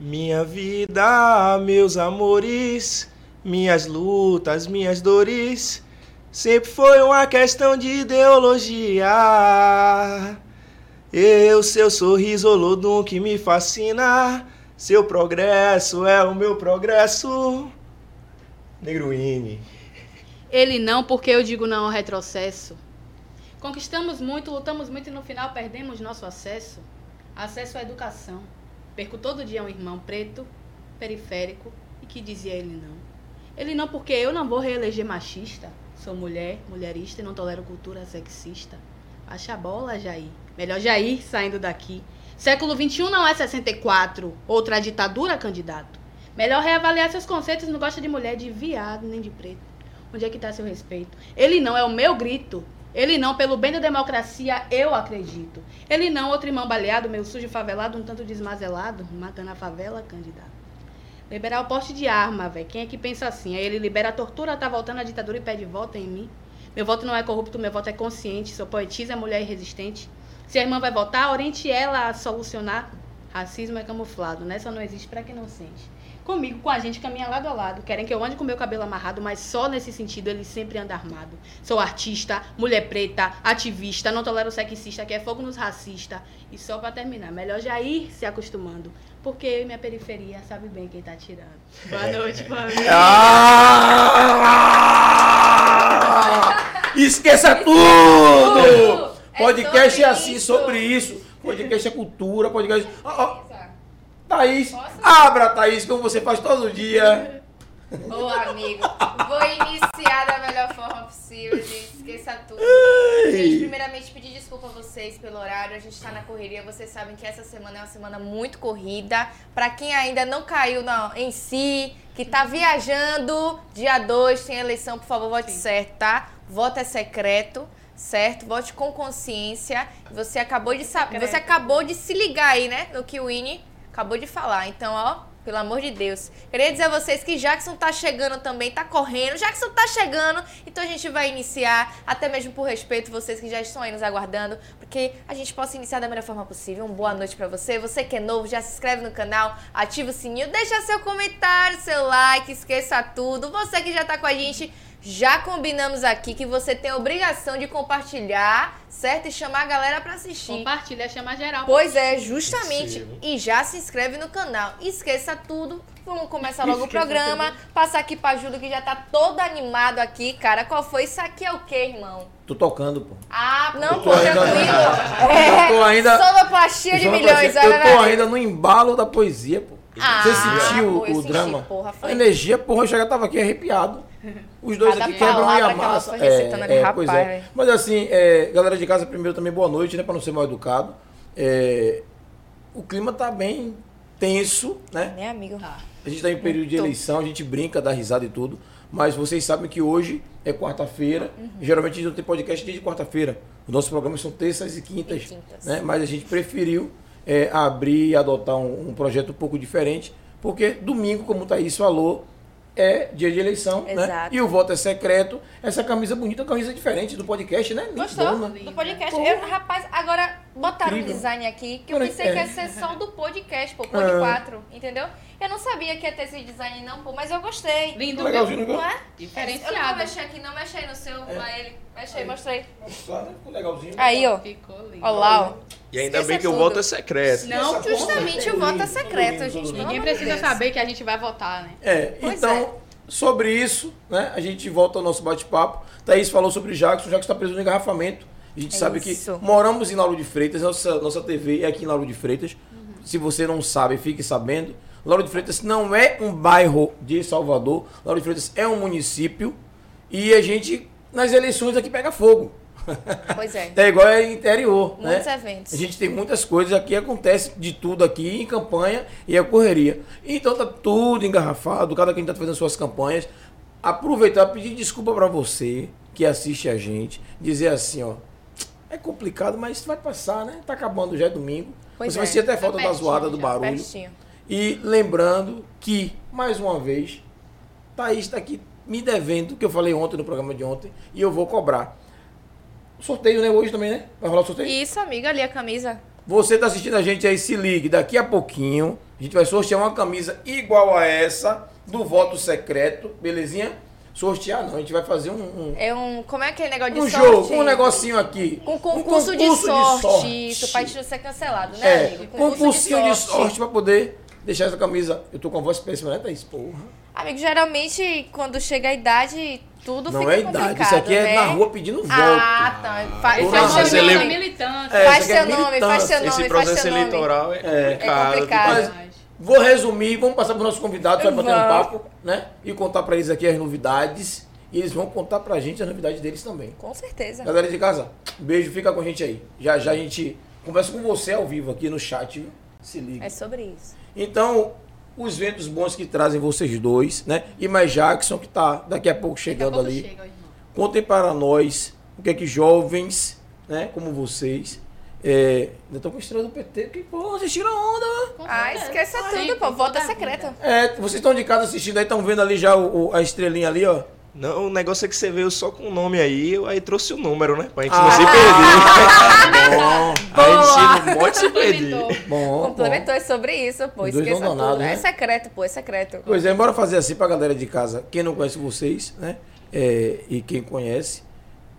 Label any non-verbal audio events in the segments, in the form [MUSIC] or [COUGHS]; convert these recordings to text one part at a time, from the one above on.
Minha vida, meus amores, minhas lutas, minhas dores, sempre foi uma questão de ideologia. Eu, seu sorriso Olodum que me fascina, seu progresso é o meu progresso. Negruine. Ele não, porque eu digo não ao retrocesso. Conquistamos muito, lutamos muito e no final perdemos nosso acesso. Acesso à educação. Perco todo dia um irmão preto, periférico, e que dizia ele não. Ele não, porque eu não vou reeleger machista. Sou mulher, mulherista e não tolero cultura sexista. Baixa a bola, Jair. Melhor Jair saindo daqui. Século XXI não é 64, outra ditadura, candidato. Melhor reavaliar seus conceitos, não gosta de mulher, de viado, nem de preto. Onde é que está seu respeito? Ele não é o meu grito. Ele não, pelo bem da democracia, eu acredito. Ele não, outro irmão baleado, meu sujo favelado, um tanto desmazelado, matando a favela, candidato. Liberar o porte de arma, velho. Quem é que pensa assim? Aí ele libera a tortura, tá voltando a ditadura e pede voto em mim. Meu voto não é corrupto, meu voto é consciente. Sou poetisa, mulher irresistente. Se a irmã vai votar, oriente ela a solucionar. Racismo é camuflado, né? Só não existe para quem não sente comigo, com a gente, caminha lado a lado. Querem que eu ande com meu cabelo amarrado, mas só nesse sentido ele sempre anda armado. Sou artista, mulher preta, ativista, não tolero sexista, que é fogo nos racista. E só para terminar, melhor já ir se acostumando. Porque eu e minha periferia sabe bem quem tá tirando. Boa é. noite, família. [LAUGHS] Ah! Esqueça tudo! É podcast é assim, isso. sobre isso. Podcast é cultura, podcast. Oh, oh. Thaís, Posso? abra, Thaís, como você faz todo dia. [LAUGHS] Ô, amigo, vou iniciar da melhor forma possível, gente. Esqueça tudo. Gente, primeiramente, pedir desculpa a vocês pelo horário. A gente tá na correria. Vocês sabem que essa semana é uma semana muito corrida. Pra quem ainda não caiu na, em si, que tá viajando, dia 2 tem eleição, por favor, vote Sim. certo, tá? Voto é secreto certo? Vote com consciência. Você acabou de saber, você acabou de se ligar aí, né, no que o Winnie acabou de falar. Então, ó, pelo amor de Deus. Queria dizer a vocês que Jackson tá chegando também, tá correndo. Jackson tá chegando, então a gente vai iniciar, até mesmo por respeito vocês que já estão aí nos aguardando, porque a gente possa iniciar da melhor forma possível. Uma boa noite para você. Você que é novo, já se inscreve no canal, ativa o sininho, deixa seu comentário, seu like, esqueça tudo. Você que já tá com a gente, já combinamos aqui que você tem a obrigação de compartilhar, certo? E chamar a galera para assistir. Compartilha, chama geral. Pois é, justamente. E já se inscreve no canal. Esqueça tudo. Vamos começar logo o programa. Tudo. Passar aqui pra Júlio, que já tá todo animado aqui, cara. Qual foi? Isso aqui é o quê, irmão? Tô tocando, pô. Ah, não, pô, tranquilo. É, [LAUGHS] eu tô ainda. Sonoplastia de milhões, Eu tô ainda no embalo da poesia, pô. Ah, Você sentiu o, o drama? Porra, a energia, porra, eu já tava aqui arrepiado. Os dois Cada aqui quebram a massa. É, é, pois é. Mas assim, é, galera de casa, primeiro também boa noite, né? Para não ser mal educado. É, o clima tá bem tenso, né? Né, amigo? A gente está em período de eleição, a gente brinca, dá risada e tudo. Mas vocês sabem que hoje é quarta-feira. Uhum. Geralmente a gente não tem podcast desde quarta-feira. Os nossos programas são terças e quintas. E quintas. Né? Mas a gente preferiu é, abrir e adotar um, um projeto um pouco diferente. Porque domingo, como o Thaís falou, é dia de eleição, né? Exato. né? E o voto é secreto. Essa camisa bonita, camisa diferente do podcast, né? Gostou? Do podcast. Eu, rapaz, agora botaram Incrível. um design aqui que eu pensei é. que ia ser só do podcast, pô, Pod ah. 4, entendeu? Eu não sabia que ia ter esse design não, pô, mas eu gostei. Lindo, legalzinho, não é? Diferenciado. Eu não vou mexer aqui, não mexe aí no seu, é. lá ele. Mexe aí, mostrei. Ficou legalzinho. Aí, ó. Ficou lindo. Olha lá, ó. E ainda bem que tudo. o voto é secreto. Não, justamente o voto é secreto, gente. Ninguém precisa saber que a gente vai votar, né? É, pois então... É sobre isso, né, a gente volta ao nosso bate-papo. Thaís falou sobre Jackson. O Jackson está preso no engarrafamento. A gente é sabe isso. que moramos em Lauro de Freitas, nossa, nossa TV é aqui em Lauro de Freitas. Uhum. Se você não sabe, fique sabendo. Lauro de Freitas não é um bairro de Salvador. Lauro de Freitas é um município. E a gente, nas eleições, aqui pega fogo. Pois é. [LAUGHS] É igual é interior. Muitos né? eventos. A gente tem muitas coisas aqui, acontece de tudo aqui em campanha e a correria. Então tá tudo engarrafado, cada quem tá fazendo suas campanhas. Aproveitar pedir desculpa para você que assiste a gente, dizer assim, ó, é complicado, mas vai passar, né? Tá acabando já é domingo. Pois você é. vai sentir até tá falta da zoada, do já, barulho. Pertinho. E lembrando que, mais uma vez, Thaís está aqui me devendo, que eu falei ontem no programa de ontem, e eu vou cobrar. Sorteio, né? Hoje também, né? Vai rolar o sorteio? Isso, amiga, ali a camisa. Você tá assistindo a gente aí, se ligue. Daqui a pouquinho, A gente vai sortear uma camisa igual a essa, do voto secreto, belezinha? Sortear não, a gente vai fazer um, um, É um. Como é aquele negócio de um sorte? jogo, um negocinho aqui. Um Um concurso, de, concurso de sorte, sorte. Isso, pra gente não ser cancelado, né, É, amigo? concursinho de sorte pra poder deixar essa camisa. Eu tô com a voz péssima, né, Thaís? Porra. Amigo, geralmente, quando chega a idade, tudo Não fica é idade, complicado, isso aqui é né? na rua pedindo voto. Ah, tá. Faz seu nome. É, Faz é seu nome, faz seu nome, Esse faz processo eleitoral é É. complicado. complicado. Mas vou resumir, vamos passar para os nossos convidados, vai bater um papo, né? E contar para eles aqui as novidades. E eles vão contar pra gente as novidades deles também. Com certeza. Galera de casa, beijo, fica com a gente aí. Já já a gente conversa com você ao vivo aqui no chat, viu? Se liga. É sobre isso. Então, os ventos bons que trazem vocês dois, né? E mais Jackson, que tá daqui a pouco Daqui a chegando pouco ali. chega. Contem para nós o que é que jovens, né, como vocês, é, ainda estão com estrela do PT, que porra, vocês tiram onda. Ah, esqueça tudo, pô. com Volta toda a secreta. É, vocês estão de casa assistindo aí, estão vendo ali já o- o- a estrelinha ali, ó. Não, o negócio é que você veio só com o nome aí, eu aí trouxe o número, né? Pra gente Ah. não se [LAUGHS] perder. Bom, a gente não pode se perder. Complementou. bom, Complementou é sobre isso, pô. Esqueça tudo. nada, né? É secreto, pô. É secreto. Pois é, bora fazer assim pra galera de casa, quem não conhece vocês, né? é, e quem conhece,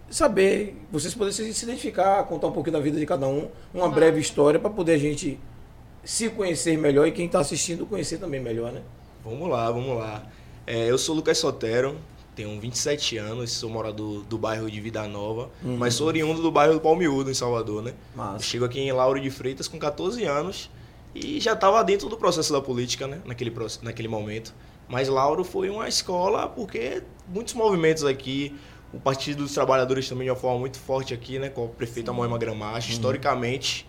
saber, vocês poderem se identificar, contar um pouquinho da vida de cada um, uma Claro. breve história pra poder a gente se conhecer melhor e quem tá assistindo conhecer também melhor, né? Vamos lá, vamos lá. É, eu sou Lucas Sotero, tenho 27 anos, sou morador do bairro de Vida Nova, Uhum. mas sou oriundo do bairro do Palmiúdo, em Salvador, né? Chego aqui em Lauro de Freitas com 14 anos e já estava dentro do processo da política, né? Naquele, naquele momento. Mas Lauro foi uma escola porque muitos movimentos aqui, o Partido dos Trabalhadores também de uma forma muito forte aqui, né? Com a prefeita Moema Gramacho, historicamente,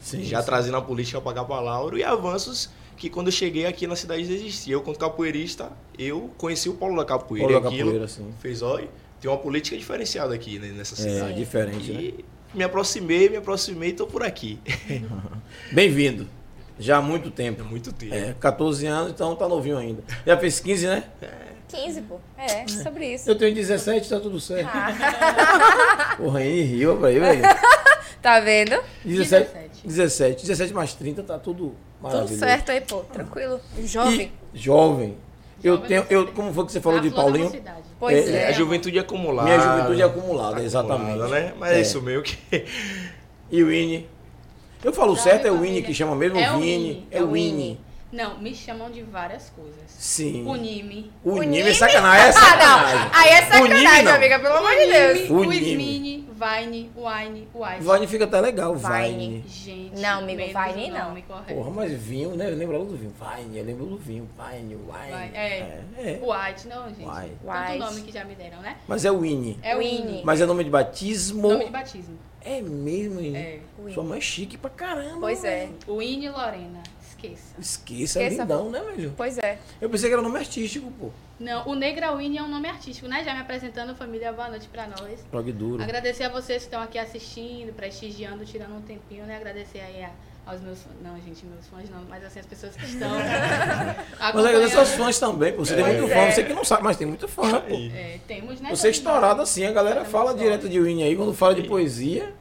Sim, já sim. trazendo a política para cá para Lauro e avanços que quando eu cheguei aqui na cidade não existia. Eu, quanto capoeirista, eu conheci o Paulo da Capoeira. Paulo da e aquilo Capoeira, sim. Fez, olha, tem uma política diferenciada aqui né, nessa É, cidade. diferente, né? E me aproximei, me aproximei e tô por aqui. [LAUGHS] Bem-vindo. Já há muito É tempo. muito tempo. É, 14 anos, então tá novinho ainda. Já fez 15, né? 15, pô. É, sobre isso. Eu tenho 17, tá tudo certo. Ah. [LAUGHS] Porra, aí riu pra aí, velho. Tá vendo? 17, 17. 17. 17 mais 30 tá tudo. Tudo certo aí, pô. Tranquilo. Jovem. E jovem. Eu Jovem tenho, você eu, como foi que você falou A de Paulinho? Pois É, é. a juventude acumulada. Minha juventude é acumulada, exatamente. acumulada, né? Mas é. É. isso meio que. E o Winnie? Eu falo certo, é o. Winnie que chama mesmo? É o Vini? Winnie, É o Winnie. Não, me chamam de várias coisas. Sim. O Nime. O O Nime Nime? é sacanagem, é Ah, sacanagem. não. Aí é sacanagem, não. amiga. Pelo amor de o Deus. Nime, O. Smine, Vine, Wine, Wise. Vine fica até legal, Vine. Vine. Gente, Não, amigo, Vine não. nome correto. Porra, mas vinho, né? Eu lembro logo do vinho. Vine, eu lembro do vinho. Vine, Wine. Vai, é. É, é. White, não, gente. White. Tanto nome que já me deram, né? Mas é o Winnie. É o Winnie. Mas é nome de batismo. Nome de batismo. É mesmo, hein? É. Sua mãe é chique pra caramba. Pois é. Winnie Lorena. Esqueça. Esqueça, Esqueça, lindão, né, velho? Pois é. Eu pensei que era nome artístico, pô. Não, o Negra Winnie é um nome artístico, né? Já me apresentando, família, boa noite pra nós. Prog duro. Agradecer a vocês que estão aqui assistindo, prestigiando, tirando um tempinho, né? Agradecer aí a- aos meus fãs. Não, gente, meus fãs não, mas assim, as pessoas que estão. [LAUGHS] Mas agradecer aos fãs também, pô. Você tem Pois muito é. fã, você que não sabe, mas tem muito fã, pô. É, temos, né? Você é estourado assim, a galera Fazemos fala direto de Winnie aí, quando fala de poesia.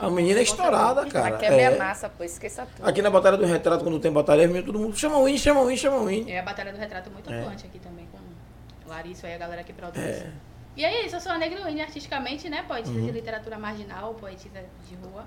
A menina é estourada, cara. Mas quebra é. a massa, pô. Esqueça tudo. Aqui na Batalha do Retrato, quando tem batalha, todo mundo chama o Winnie, chama o Winnie, chama o Winnie. É a Batalha do Retrato muito É. atuante aqui também, com Larissa e a galera que produz. É. E é isso, eu sou a Negra Winnie artisticamente, né? Poetisa Uhum. de literatura marginal, poetisa de rua.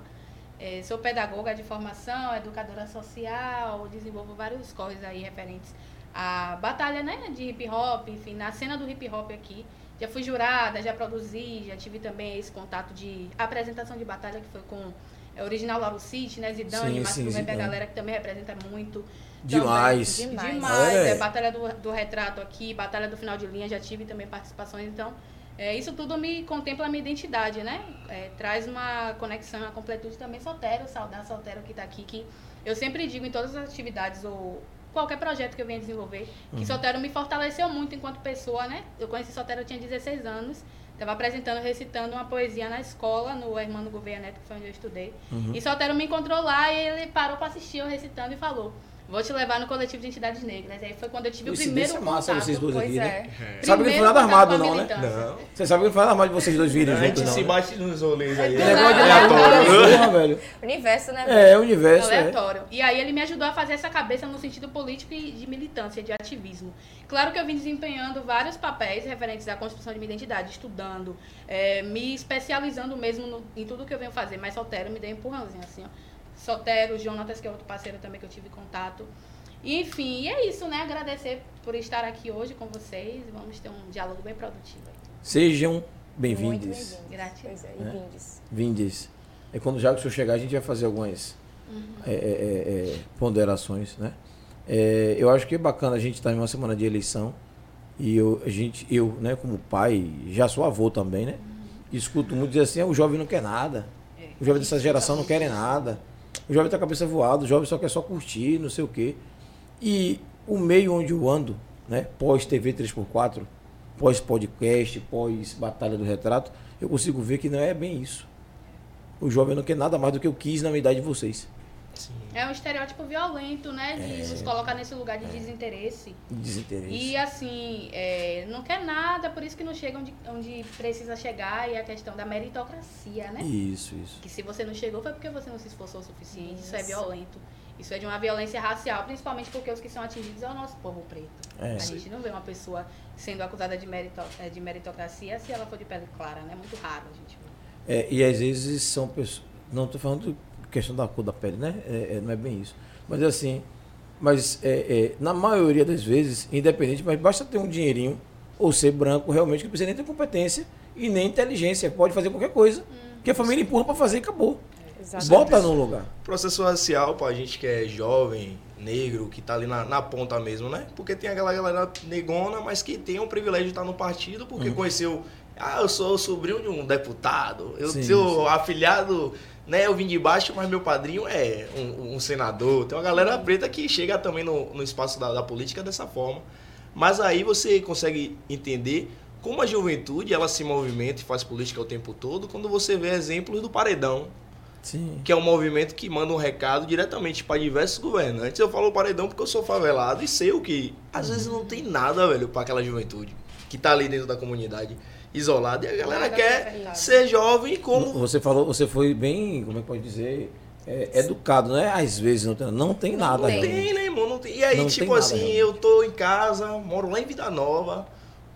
É, sou pedagoga de formação, educadora social, desenvolvo vários corres aí referentes à batalha né, de hip hop, enfim, na cena do hip hop aqui. Já fui jurada, já produzi, já tive também esse contato de apresentação de batalha que foi com é, o original Lauro City, né? Zidane, Sim, mas também a galera que também representa muito. Demais. Também, Demais. demais. É. É, batalha do, do retrato aqui, batalha do final de linha, já tive também participações, então. É, isso tudo me contempla a minha identidade, né? É, traz uma conexão, uma completude também solteiro, saudar solteiro que tá aqui, que eu sempre digo em todas as atividades ou qualquer projeto que eu venha desenvolver, que Uhum. solteiro me fortaleceu muito enquanto pessoa, né? Eu conheci solteiro, eu tinha 16 anos, estava apresentando, recitando uma poesia na escola, no Hermano Gouveia Neto, que foi onde eu estudei. Uhum. E solteiro me encontrou lá e ele parou para assistir eu recitando e falou: Vou te levar no coletivo de entidades negras. Aí foi quando eu tive o primeiro massa contato. vocês dois Pois aqui, é. né? É. Sabe que não foi Primeiro nada armado, a não, né? Não. Você sabe que não foi nada armado de vocês dois virem A gente juntos, não. se né? bate nos rolês aí. É né? Negócio de Aleatório. porra, velho. Universo, né? É, é o universo. É. aleatório. E aí ele me ajudou a fazer essa cabeça no sentido político e de militância, de ativismo. Claro que eu vim desempenhando vários papéis referentes à construção de minha identidade, estudando, é, me especializando mesmo no- em tudo que eu venho fazer. Mas Soltero me deu um empurrãozinho, assim, ó. Soltero, Jonatas, que é outro parceiro também que eu tive contato. Enfim, e é isso, né? Agradecer por estar aqui hoje com vocês. Vamos ter um diálogo bem produtivo. Sejam Muito bem-vindos. bem-vindos. Gratidão. Pois é, e É. vindes. Vindes. É quando já que o senhor chegar, a gente vai fazer algumas é, é, é, é, ponderações, né? É, eu acho que é bacana a gente estar em uma semana de eleição e eu, a gente, eu, né, como pai, já sou avô também, né? Escuto muito dizer assim, "Ah, o jovem não quer nada. O jovem dessa geração não quer nada. O jovem tá cabeça voada, o jovem só quer só curtir, não sei o quê. E o meio onde eu ando, né, pós TV 3x4, pós podcast, pós Batalha do Retrato, eu consigo ver que não é bem isso. O jovem não quer nada mais do que eu quis na minha idade de vocês. É um estereótipo violento, né? De É. nos colocar nesse lugar de desinteresse. Desinteresse. E assim, é, não quer nada, por isso que não chega onde, onde precisa chegar, e a questão da meritocracia, né? Isso, isso. Que se você não chegou foi porque você não se esforçou o suficiente, isso, é Isso. violento. Isso é de uma violência racial, principalmente porque os que são atingidos é o nosso povo preto. É. a gente não vê uma pessoa sendo acusada de, merito, é, de meritocracia se ela for de pele clara, né? Muito raro a gente vê. É, e às vezes são pessoas. Não estou falando de questão da cor da pele, né? É, é, não é bem isso. Mas assim, mas é, é, na maioria das vezes, independente, mas basta ter um dinheirinho ou ser branco realmente, que não precisa nem ter competência e nem inteligência. Pode fazer qualquer coisa. Que a família empurra para fazer e acabou. Exatamente. Bota no lugar. Processo racial, pra gente que é jovem, negro, que tá ali na, na ponta mesmo, né? Porque tem aquela galera negona, mas que tem o privilégio de estar no partido, porque Uhum. conheceu. Ah, eu sou sobrinho de um deputado, eu Sim, sou sim. afilhado, né? Eu vim de baixo, mas meu padrinho é um, um senador. Tem uma galera preta que chega também no, no espaço da, da política dessa forma. Mas aí você consegue entender como a juventude ela se movimenta e faz política o tempo todo quando você vê exemplos do paredão, Sim. que é um movimento que manda um recado diretamente para diversos governantes. Eu falo paredão porque eu sou favelado e sei o que às vezes não tem nada, velho, para aquela juventude que tá ali dentro da comunidade isolada e a galera Nada quer ser jovem como Você falou, você foi bem, como é que pode dizer? É, educado, né? Às vezes não tem, não tem nada. não tem. né, irmão? Não tem. E aí, Não tipo tem nada, assim, realmente. eu tô em casa, moro lá em Vida Nova,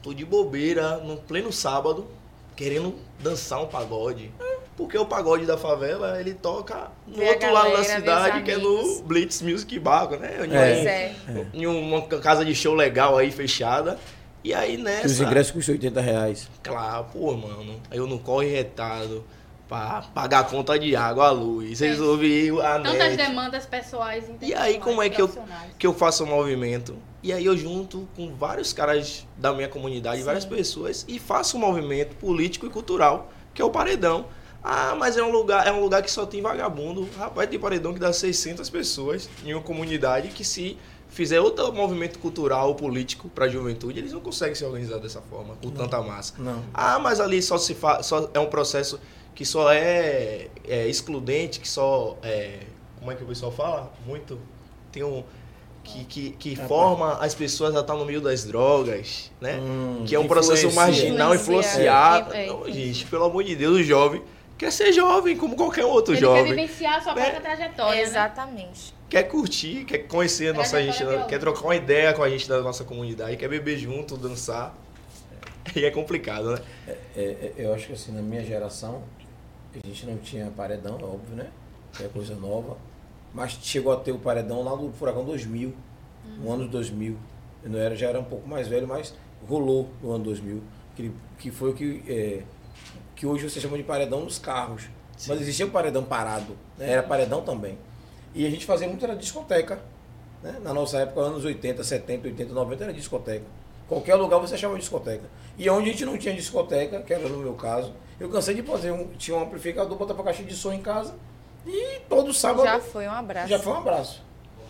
tô de bobeira, no pleno sábado, querendo dançar um pagode. Porque o pagode da favela, ele toca no outro lado da galera, vê os cidade, que é no. Blitz Music Bar, né? Em, É. Pois é. em uma casa de show legal aí, fechada. E aí nessa. os ingressos custam 80 reais. Claro, pô, mano. Eu não corre retado pra pagar a conta de água, a luz, resolvi a Tantas net. demandas pessoais E aí, como é que eu, que eu faço o movimento? E aí eu junto com vários caras da minha comunidade, várias pessoas, e faço um movimento político e cultural, que é o Paredão. Ah, mas é um lugar, é um lugar que só tem vagabundo. Rapaz, tem paredão que dá 600 pessoas em uma comunidade que se fizer outro movimento cultural ou político para a juventude, eles não conseguem se organizar dessa forma, com tanta massa. Não. Ah, mas ali só se fa... só é um processo que só é, é excludente, que só é, como é que o pessoal fala? Muito tem um que, que, que Rapaz. forma as pessoas a estar no meio das drogas, né? Hum, que é um processo marginal, Influencia. influenciado. É, é, Não, é. gente, pelo amor de Deus, o jovem quer ser jovem como qualquer outro Ele quer jovem. vivenciar a sua Né? própria trajetória, né? Exatamente. Quer curtir, quer conhecer a nossa gente, violenta. quer trocar uma ideia com a gente da nossa comunidade, quer beber junto, dançar. [LAUGHS] E é complicado, né? É, é, eu acho que assim, na minha geração, a gente não tinha paredão, é óbvio, né? Que é coisa nova. Mas chegou a ter o paredão lá no Furacão 2000, no ano 2000. Eu não era, já era um pouco mais velho, mas rolou no ano 2000. Que, que foi o que, é, que hoje você chama de paredão nos carros. Sim. Mas existia o paredão parado, né? era paredão também. E a gente fazia muito era discoteca. Né? Na nossa época, anos 80, 70, 80, 90, era discoteca. Qualquer lugar você achava discoteca. E onde a gente não tinha discoteca, que era no meu caso, eu cansei de fazer um. Tinha um amplificador, botava caixa de som em casa. E todo sábado Já foi um abraço. já foi um abraço.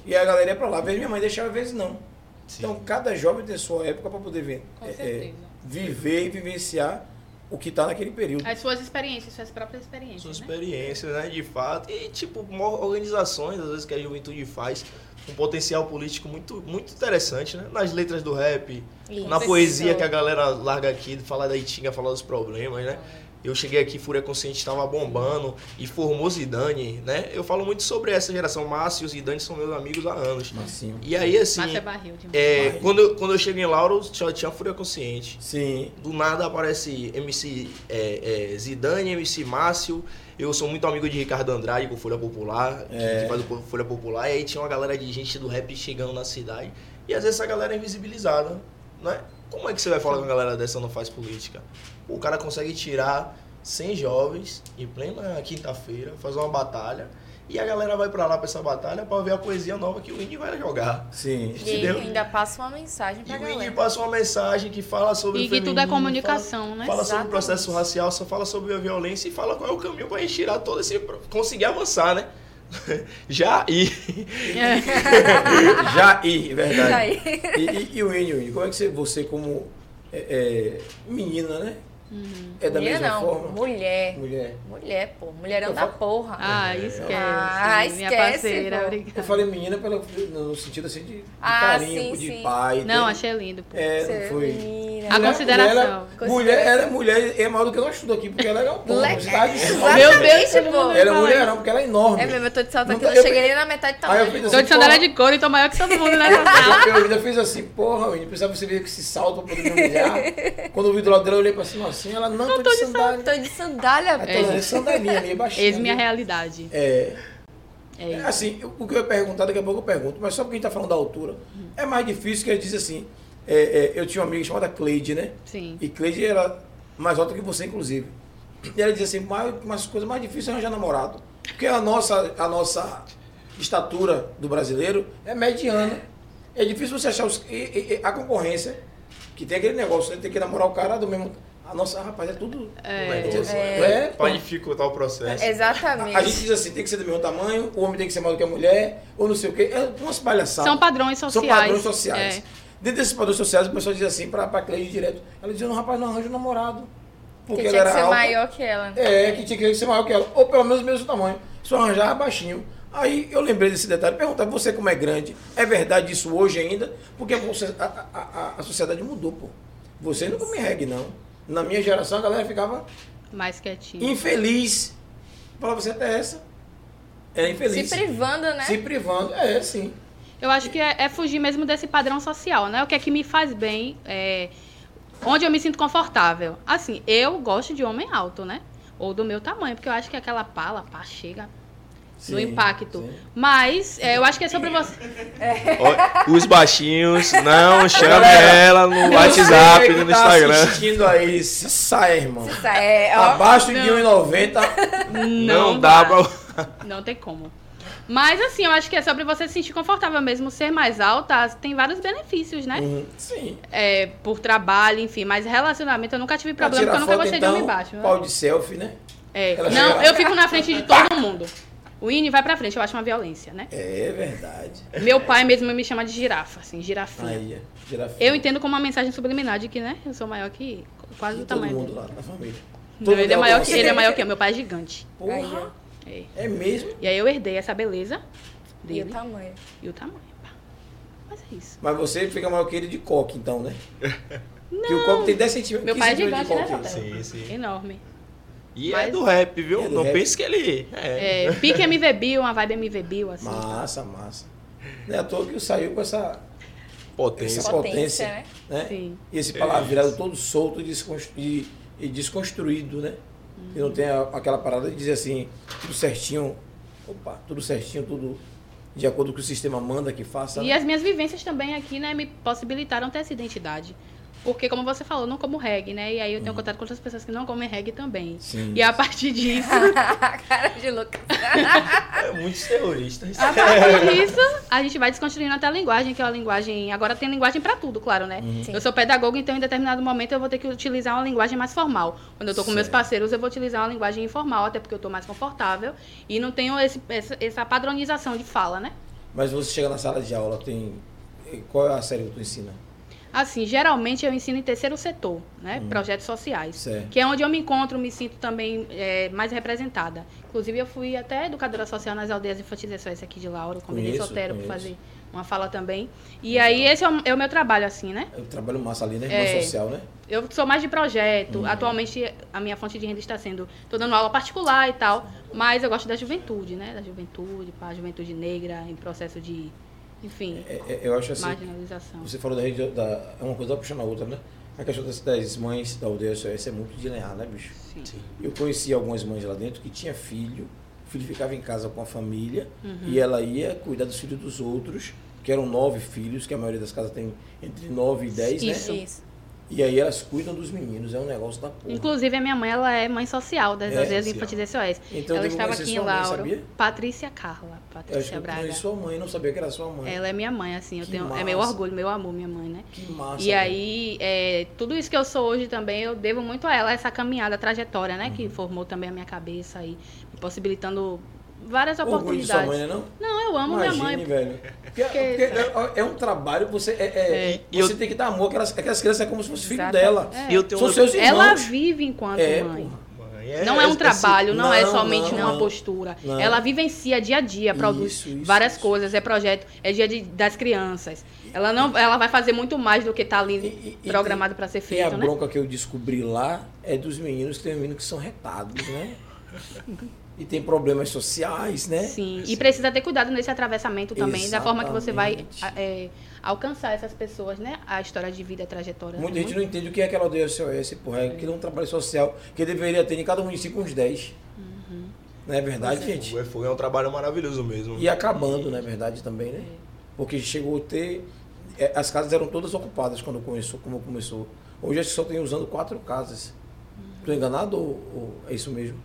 E a galera ia pra lá. Às vezes minha mãe deixava, às vezes não. Sim. Então cada jovem tem sua época para poder ver, Com é, é, viver e vivenciar o que está naquele período. As suas experiências, suas próprias experiências, Suas né? experiências, né, de fato. E, tipo, organizações, às vezes, que a juventude faz um potencial político muito, muito interessante, né? Nas letras do rap, Isso. na poesia que a galera larga aqui, de falar da Itinga, falar dos problemas, né? Eu cheguei aqui, Fúria Consciente estava bombando e formou Zidane, né? Eu falo muito sobre essa geração. Márcio e Zidane são meus amigos há anos. Massinho. E aí, assim, Márcia Barril demais. é, Barril. quando, eu, quando eu chego em Lauro, já tinha Fúria Consciente. Sim. Do nada aparece MC é, é, Zidane, MC Márcio. Eu sou muito amigo de Ricardo Andrade, com Folha Popular, que- É. que, faz o Folha Popular. E aí tinha uma galera de gente do rap chegando na cidade. E às vezes essa galera é invisibilizada, né? Como é que você vai falar com uma galera dessa não faz política? O cara consegue tirar 100 jovens em plena quinta-feira, fazer uma batalha. E a galera vai pra lá pra essa batalha pra ver a poesia nova que o Indy vai jogar. Sim. E Entendeu? ainda passa uma mensagem E pra o Indy galera. passa uma mensagem que fala sobre E o que tudo é comunicação, fala, né? Fala sobre o Exatamente. processo racial, só fala sobre a violência e fala qual é o caminho pra gente tirar todo esse... conseguir avançar, né? [LAUGHS] Já e... [LAUGHS] Já e, verdade. Já e. E, e, e o Winnie, como é que você, você como é, é, menina, né? É da Mulher mesma não, forma? mulher. Mulher. Mulher, pô. Mulherão Eu da falo- porra. Ah, esquece. Ah, minha esquece, parceira, pô. obrigada. Eu falei menina pelo, no sentido assim de, de Ah, carinho, sim, de sim. pai. Não, de- achei lindo, pô. É, Você é foi. menina. A Mulher- consideração. Mulher, mulher, ela é mulher, é maior do que nós tudo aqui, porque ela é um povo. Le- tá Meu Deus, todo pô. Ela é mulherão, porque ela é enorme. É mesmo, eu tô de salto aqui, eu eu- cheguei nem na metade do Aí eu tamanho. fiz Tô de assim, sandália de couro e tô maior que todo mundo nessa sala. Eu, eu ainda fiz assim, porra, Winnie, precisava você vir com esse salto pra poder me humilhar. [LAUGHS] Quando eu vi do lado dela, eu olhei pra cima assim, ela, não, tô, de sandália. Tô de sandália, Aí pô. tô de sandalinha ali, [LAUGHS] baixinha. Eis minha ali. realidade. É, É isso. assim, o que eu ia perguntar, daqui a pouco eu pergunto, mas só porque a gente tá falando da altura, é mais difícil que ele diz assim. é, é, eu tinha uma amiga chamada Cleide, né? Sim. E Cleide era mais alta que você, inclusive. E ela dizia assim, mais, umas coisas mais difíceis é arranjar namorado. Porque a nossa, a nossa estatura do brasileiro é mediana. É difícil você achar os, e- e- a concorrência, que tem aquele negócio, você tem que namorar o cara do mesmo. A nossa, rapaz, é tudo. É. negócio, É, né? é, Pra dificultar o processo. Exatamente. A gente diz assim, tem que ser do mesmo tamanho, o homem tem que ser maior do que a mulher, ou não sei o quê. É umas palhaçadas. São padrões São sociais. padrões sociais. É. Dentro desses padrões sociais, o pessoal diz assim pra, pra Cleide direto. Ela dizia, não, rapaz, não arranja um namorado. Porque que ela tinha que era ser alta. maior que ela. É, que tinha que ser maior que ela. Ou pelo menos o mesmo tamanho. Só arranjar baixinho. Aí eu lembrei desse detalhe. Perguntar, você como é grande, é verdade isso hoje ainda? Porque você- a, a- a- a sociedade mudou, pô. Você não come reggae, não. Na minha geração, a galera ficava Mais quietinho. infeliz. Falava, você até essa. É infeliz. Se privando, né? Se privando, é, sim. Eu acho que é, é fugir mesmo desse padrão social, né? O que é que me faz bem, é, onde eu me sinto confortável. Assim, eu gosto de homem alto, né? Ou do meu tamanho, porque eu acho que aquela pala, pá, chega no Sim, impacto. sim. Mas é, eu acho que é sobre você. [LAUGHS] Ó, Os baixinhos, não [LAUGHS] chame Galera, ela no WhatsApp, no tá Instagram. assistindo aí, se sai, irmão. Isso é, ó. Abaixo de Não. 1,90. Não, dá vai. pra. Não tem como. Mas assim, eu acho que é sobre você se sentir confortável mesmo. Ser mais alta tem vários benefícios, né? Uhum, Sim. É, por trabalho, enfim. Mas relacionamento eu nunca tive problema, porque eu nunca foto, gostei de então, homem baixo. né? pau de selfie, né? É. Ela Não, chega- eu fico na frente de todo mundo. O Ine vai pra frente, eu acho uma violência, né? É verdade. Meu pai mesmo me chama de girafa, assim, girafinha. Aí, é, girafinha. Eu entendo como uma mensagem subliminar de que, né? Eu sou maior que quase E o todo tamanho mundo dele. lá na família. Não, Todo ele, mundo é maior que, ele é maior que eu, meu pai é gigante. Porra, Aí. É. é mesmo? E aí eu herdei essa beleza E o dele tamanho. e o tamanho. pá. Mas é isso. Mas você fica maior que ele de coque, então, né? [LAUGHS] Porque o coque tem 10 centímetros. Meu 15 pai é gigante, de né, coque. Rafael? Sim, sim. Enorme. E é Mas- do rap, viu? É do não rap. pense que ele. É. É, pique MV Bill, uma vibe MV Bill, assim. Massa, massa. Não é à toa que saiu com essa, Potência. essa Potência, potência, né? né? Sim. E esse palavreado todo solto e, desconstru- e- e desconstruído, né? E não tem a- aquela parada de dizer assim, tudo certinho, opa, tudo certinho, tudo de acordo com o que o sistema manda que faça. E né? as minhas vivências também aqui, né, me possibilitaram ter essa identidade. Porque, como você falou, eu não como reggae, né? E aí eu tenho contato com outras pessoas que não comem reggae também. Sim. E a partir disso, [LAUGHS] Cara de louca. É muitos terroristas. a partir disso, a gente vai desconstruindo até a linguagem, que é uma linguagem. Agora tem linguagem pra tudo, claro, né? Sim. Eu sou pedagoga, então em determinado momento eu vou ter que utilizar uma linguagem mais formal. Quando eu tô com meus Certo. parceiros, eu vou utilizar uma linguagem informal, até porque eu tô mais confortável. E não tenho esse- essa, essa padronização de fala, né? Mas você chega na sala de aula, tem. Qual é a série que tu ensina? Assim, geralmente eu ensino em terceiro setor, né? Hum. Projetos sociais. Certo. Que é onde eu me encontro, me sinto também é, mais representada. Inclusive, eu fui até educadora social nas aldeias infantis SOS aqui de Lauro. Convidei Conheço, Sotero para fazer uma fala também. E aí esse é o, é o meu trabalho, assim, né? Eu trabalho massa ali, né? É. Social, né? Eu sou mais de projeto. Uhum. Atualmente a minha fonte de renda está sendo. Estou dando aula particular e tal. Mas eu gosto da juventude, né? Da juventude, para a juventude negra, em processo de. Enfim, É, é, eu acho assim. marginalização. Você falou da rede da. É uma coisa puxando a outra, né? A questão das, das mães da aldeia SOS é muito de linear, né, bicho? Sim. Sim. Eu conheci algumas mães lá dentro que tinha filho, o filho ficava em casa com a família Uhum. e ela ia cuidar dos filhos dos outros, que eram nove filhos, que a maioria das casas tem entre nove e dez, né? Isso. E aí elas cuidam dos meninos, é um negócio da porra. Inclusive, a minha mãe, ela é mãe social das É, social. infantis SOS. Então, eu ela estava aqui em mãe, Lauro. sabia? Patrícia Carla. Eu Patrícia eu Braga. conheci sua mãe, não sabia que era sua mãe. Ela é minha mãe, assim. Eu Que tenho, é meu orgulho, meu amor, minha mãe, né? Que massa. E aí, é, tudo isso que eu sou hoje também, eu devo muito a ela, essa caminhada, a trajetória, né? Uhum. Que formou também a minha cabeça e me possibilitando várias Orgulho de sua oportunidades. mãe, né, não? Não, eu amo Imagine, minha mãe. velho. Porque, Porque- porque é, é um trabalho, você, é, é- É. você eu- tem que dar amor, aquelas, aquelas crianças é como se fosse filho Exato. dela. É. E eu tenho São uma- seus irmãos. Ela vive enquanto É, mãe. porra. Mãe, Não é um esse- trabalho, não, é não, somente não, uma não. postura. Não. Ela vivencia dia a dia, produz Isso, isso, várias isso. coisas, é projeto, é dia de- das crianças. Ela não, ela vai fazer muito mais do que está ali E- programado para ser E a feito, né? bronca que eu descobri lá é dos meninos que tem meninos que são retados, né? [LAUGHS] e tem problemas sociais, né? Sim, e precisa ter cuidado nesse atravessamento também, da forma que você vai Exatamente. a- é, alcançar essas pessoas, né? A história de vida, a trajetória. Muita né? gente não entende o que é aquela aldeia SOS, porra. É aquilo é um trabalho social que deveria ter em cada município uns 10. Uhum. Não é verdade, gente? O Fogo é um trabalho maravilhoso mesmo. E acabando, na verdade, também, né? Porque chegou a ter. é, As casas eram todas ocupadas quando começou, como começou. Hoje acho que só tem usando quatro casas. Estou enganado ou, ou é isso mesmo?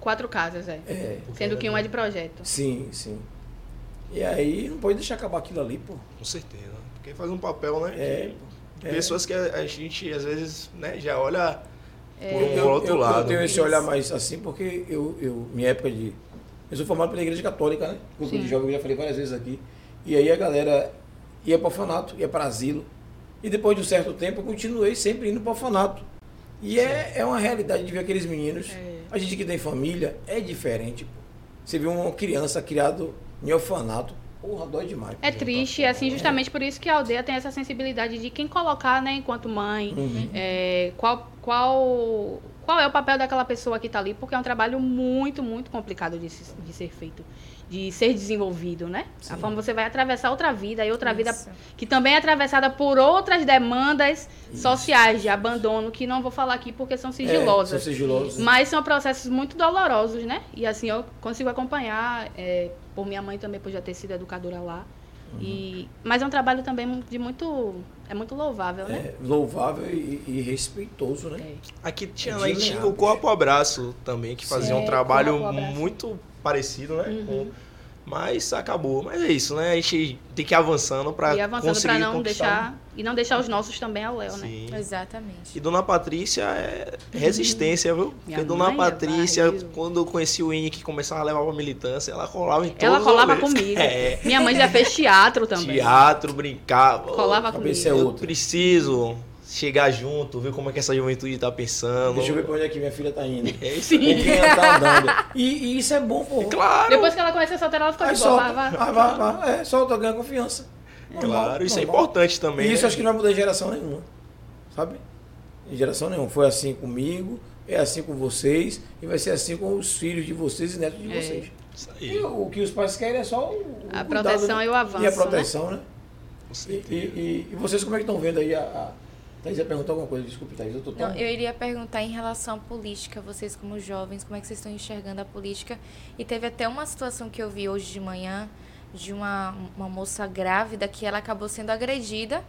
Quatro casas, é. É. Sendo que um é de projeto. Sim, sim. E aí não pode deixar acabar aquilo ali, pô. Com certeza. Porque faz um papel, né? É. que é. Pessoas que a a gente, às vezes, né, já olha É. por um eu, outro eu, eu lado. tenho esse olhar mais assim porque eu, eu minha época de. Eu sou formado pela Igreja Católica, né? Grupo Sim. de jovens, eu já falei várias vezes aqui. E aí a galera ia para orfanato, ia para asilo. E depois de um certo tempo eu continuei sempre indo para orfanato. E é, é uma realidade de ver aqueles meninos. É. A gente que tem família é diferente. Você vê uma criança criada em orfanato, porra, dói demais. É triste, assim, justamente por isso que a aldeia tem essa sensibilidade de quem colocar, né, enquanto mãe, Uhum. é, qual, qual, qual é o papel daquela pessoa que está ali, porque é um trabalho muito, muito complicado de, se- de ser feito, de ser desenvolvido, né? A Sim. forma você vai atravessar outra vida e outra vida Isso. que também é atravessada por outras demandas sociais de abandono, que não vou falar aqui porque são É, sigilosas. são sigilosos. Mas são processos muito dolorosos, né? E assim, eu consigo acompanhar, é, por minha mãe também, por já ter sido educadora lá. Uhum. E, mas é um trabalho também de muito. É muito louvável, né? É, louvável e, e respeitoso, né? Aqui tinha, É aí tinha o Corpo Abraço também, que fazia Sim. um É, trabalho muito parecido, né? Uhum. com- Mas acabou. Mas é isso, né? A gente tem que ir avançando para e avançando conseguir para não conquistar. deixar. E não deixar os nossos também ao léu, né? Exatamente. E Dona Patrícia é resistência, viu? Minha Porque Dona mãe é Patrícia, quando eu conheci o INE que começava a levar pra militância, ela colava em todos Ela colava comigo. [LAUGHS] É. Minha mãe já fez teatro também. Teatro, brincava. Colava Cabeça é comigo. Eu preciso chegar junto, ver como é que essa juventude tá pensando. Deixa eu ver pra onde é que minha filha tá indo. É isso. Quem ela tá andando. E, e isso é bom, pô. Claro. Depois que ela conheceu a solteira, ela ficou Aí de boa. solta, Vai, vai. vai, vai, vai. É, solta, ganha confiança. Normal, Claro, isso é normal. importante também. E isso né? acho que não vai mudar em geração nenhuma. Sabe? Em geração nenhuma. Foi assim comigo, é assim com vocês, e vai ser assim com os filhos de vocês e netos de É. vocês. Isso E aí. o que os pais querem é só o, o A cuidado, proteção né? e o avanço, E a proteção, né? E, certeza. e, e- e vocês como é que estão vendo aí a. a... Thaís ia perguntar alguma coisa, desculpe, Thaís, eu tô tão... Não, eu iria perguntar em relação à política, vocês como jovens, como é que vocês estão enxergando a política? E teve até uma situação que eu vi hoje de manhã de uma, uma moça grávida que ela acabou sendo agredida.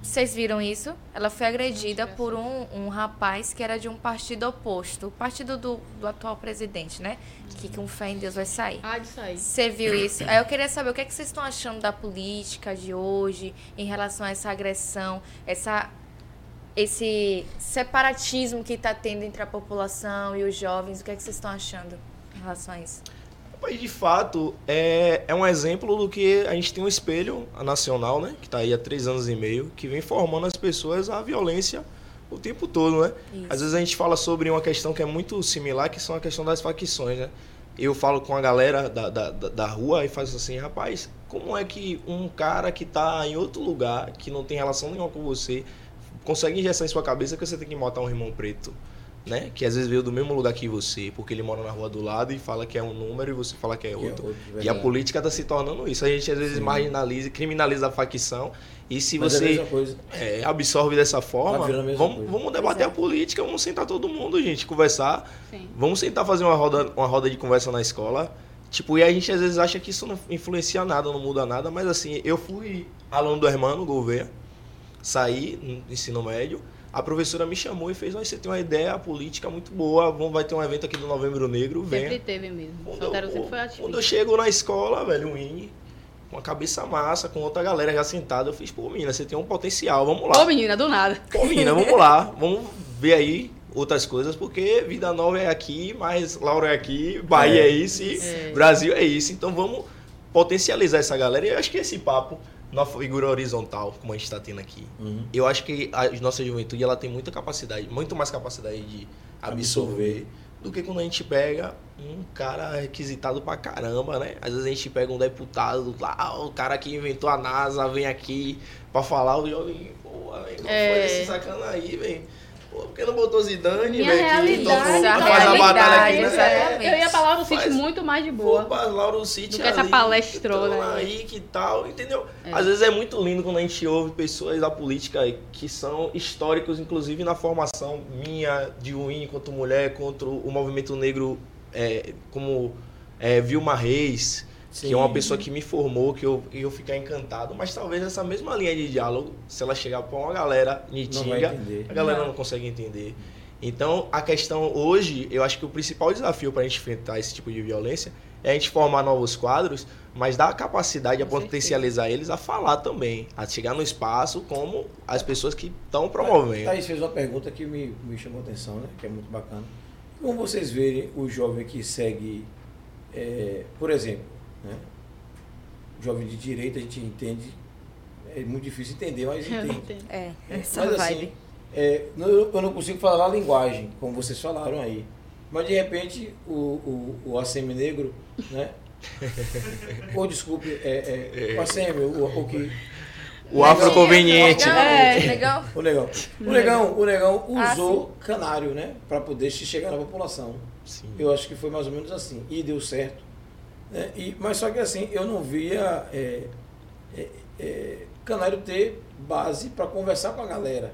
Vocês viram isso? Ela foi agredida por um, um rapaz que era de um partido oposto, o partido do, do atual presidente, né? Que com fé em Deus vai sair. Ah, disso aí. Você viu isso? Aí eu queria saber o que, é que vocês estão achando da política de hoje em relação a essa agressão, essa, esse separatismo que está tendo entre a população e os jovens. O que, é que vocês estão achando em relação a isso? Mas, de fato, é, é um exemplo do que a gente tem um espelho nacional, né? Que está aí há três anos e meio, que vem formando as pessoas à violência o tempo todo, né? Isso. Às vezes a gente fala sobre uma questão que é muito similar, que são a questão das facções, né? Eu falo com a galera da, da, da- rua e faço assim, rapaz, Como é que um cara que tá em outro lugar, que não tem relação nenhuma com você, consegue injetar em sua cabeça que você tem que matar um irmão preto? Né? Que às vezes veio do mesmo lugar que você, porque ele mora na rua do lado e fala que é um número e você fala que é Que é outro. outro, e a política está se tornando isso. A gente às vezes Sim. marginaliza, criminaliza a facção. E se Mas é você é, absorve dessa forma, Tá vamos, vamos debater é. a política, vamos sentar todo mundo, gente, conversar. Sim. Vamos tentar fazer uma roda, uma roda de conversa na escola. Tipo, e a gente às vezes acha que isso não influencia nada, não muda nada, mas assim, eu fui aluno do Hermano Gouveia, saí no ensino médio, a professora me chamou e fez, "Ó, você tem uma ideia política muito boa, vamos, vai ter um evento aqui do Novembro Negro, Sempre venha. teve mesmo. Quando Soltero eu, sempre foi quando eu chego na escola, velho, um INE, com a cabeça massa, com outra galera já sentada, eu fiz, pô, mina, você tem um potencial, vamos lá. Ô, menina, do nada. Pô, menina, vamos lá. [LAUGHS] Vamos ver aí outras coisas, porque Vida Nova é aqui, mas Laura é aqui, Bahia é, É. isso e É. Brasil é isso. Então vamos potencializar essa galera. E eu acho que esse papo, na figura horizontal, como a gente está tendo aqui, Uhum. eu acho que a nossa juventude ela tem muita capacidade, muito mais capacidade de absorver, do que quando a gente pega um cara requisitado pra caramba, né? Às vezes a gente pega um deputado lá, o cara que inventou a NASA vem aqui pra falar, o jovem, pô, não É. foi esse sacana aí, velho. Pô, por que não botou Zidane, Minha velho? Que realidade, tocou- essa faz a batalha aqui, né? exatamente. Eu ia falar no sítio Faz- muito mais de Pô, boa. pra Lauro City que essa ali, palestrona aí. aí que tal, entendeu? É. Às vezes é muito lindo quando a gente ouve pessoas da política que são históricos, inclusive na formação minha de UIN enquanto mulher, contra o movimento negro, é, como é, Vilma Reis, que é uma Sim. pessoa que me formou, que eu, eu ficar encantado, mas talvez essa mesma linha de diálogo, se ela chegar pra uma galera nitinga, a galera Não. não consegue entender. Então, a questão hoje, eu acho que o principal desafio para a gente enfrentar esse tipo de violência é a gente formar novos quadros, mas dar a capacidade, a potencializar eles a falar também, a chegar no espaço como as pessoas que estão promovendo. Thaís fez uma pergunta que me, me chamou a atenção, né? que é muito bacana. Como vocês verem o jovem que segue, é, por exemplo, né? o jovem de direita, a gente entende, é muito difícil entender, mas Eu não entende. entendo. É, essa Mas vibe. assim, é, eu não consigo falar a linguagem, como vocês falaram aí. Mas de repente o, o, o ACM negro, né? [LAUGHS] Ou desculpe, é, é, o ACM, o, o que. O afroconveniente. Negão, É. negão. O negão. O negão, o negão Ah, usou canário, né? Para poder chegar na população. Sim. Eu acho que foi mais ou menos assim. E deu certo. Né? E, mas só que assim, eu não via é, é, é, Canário ter base para conversar com a galera.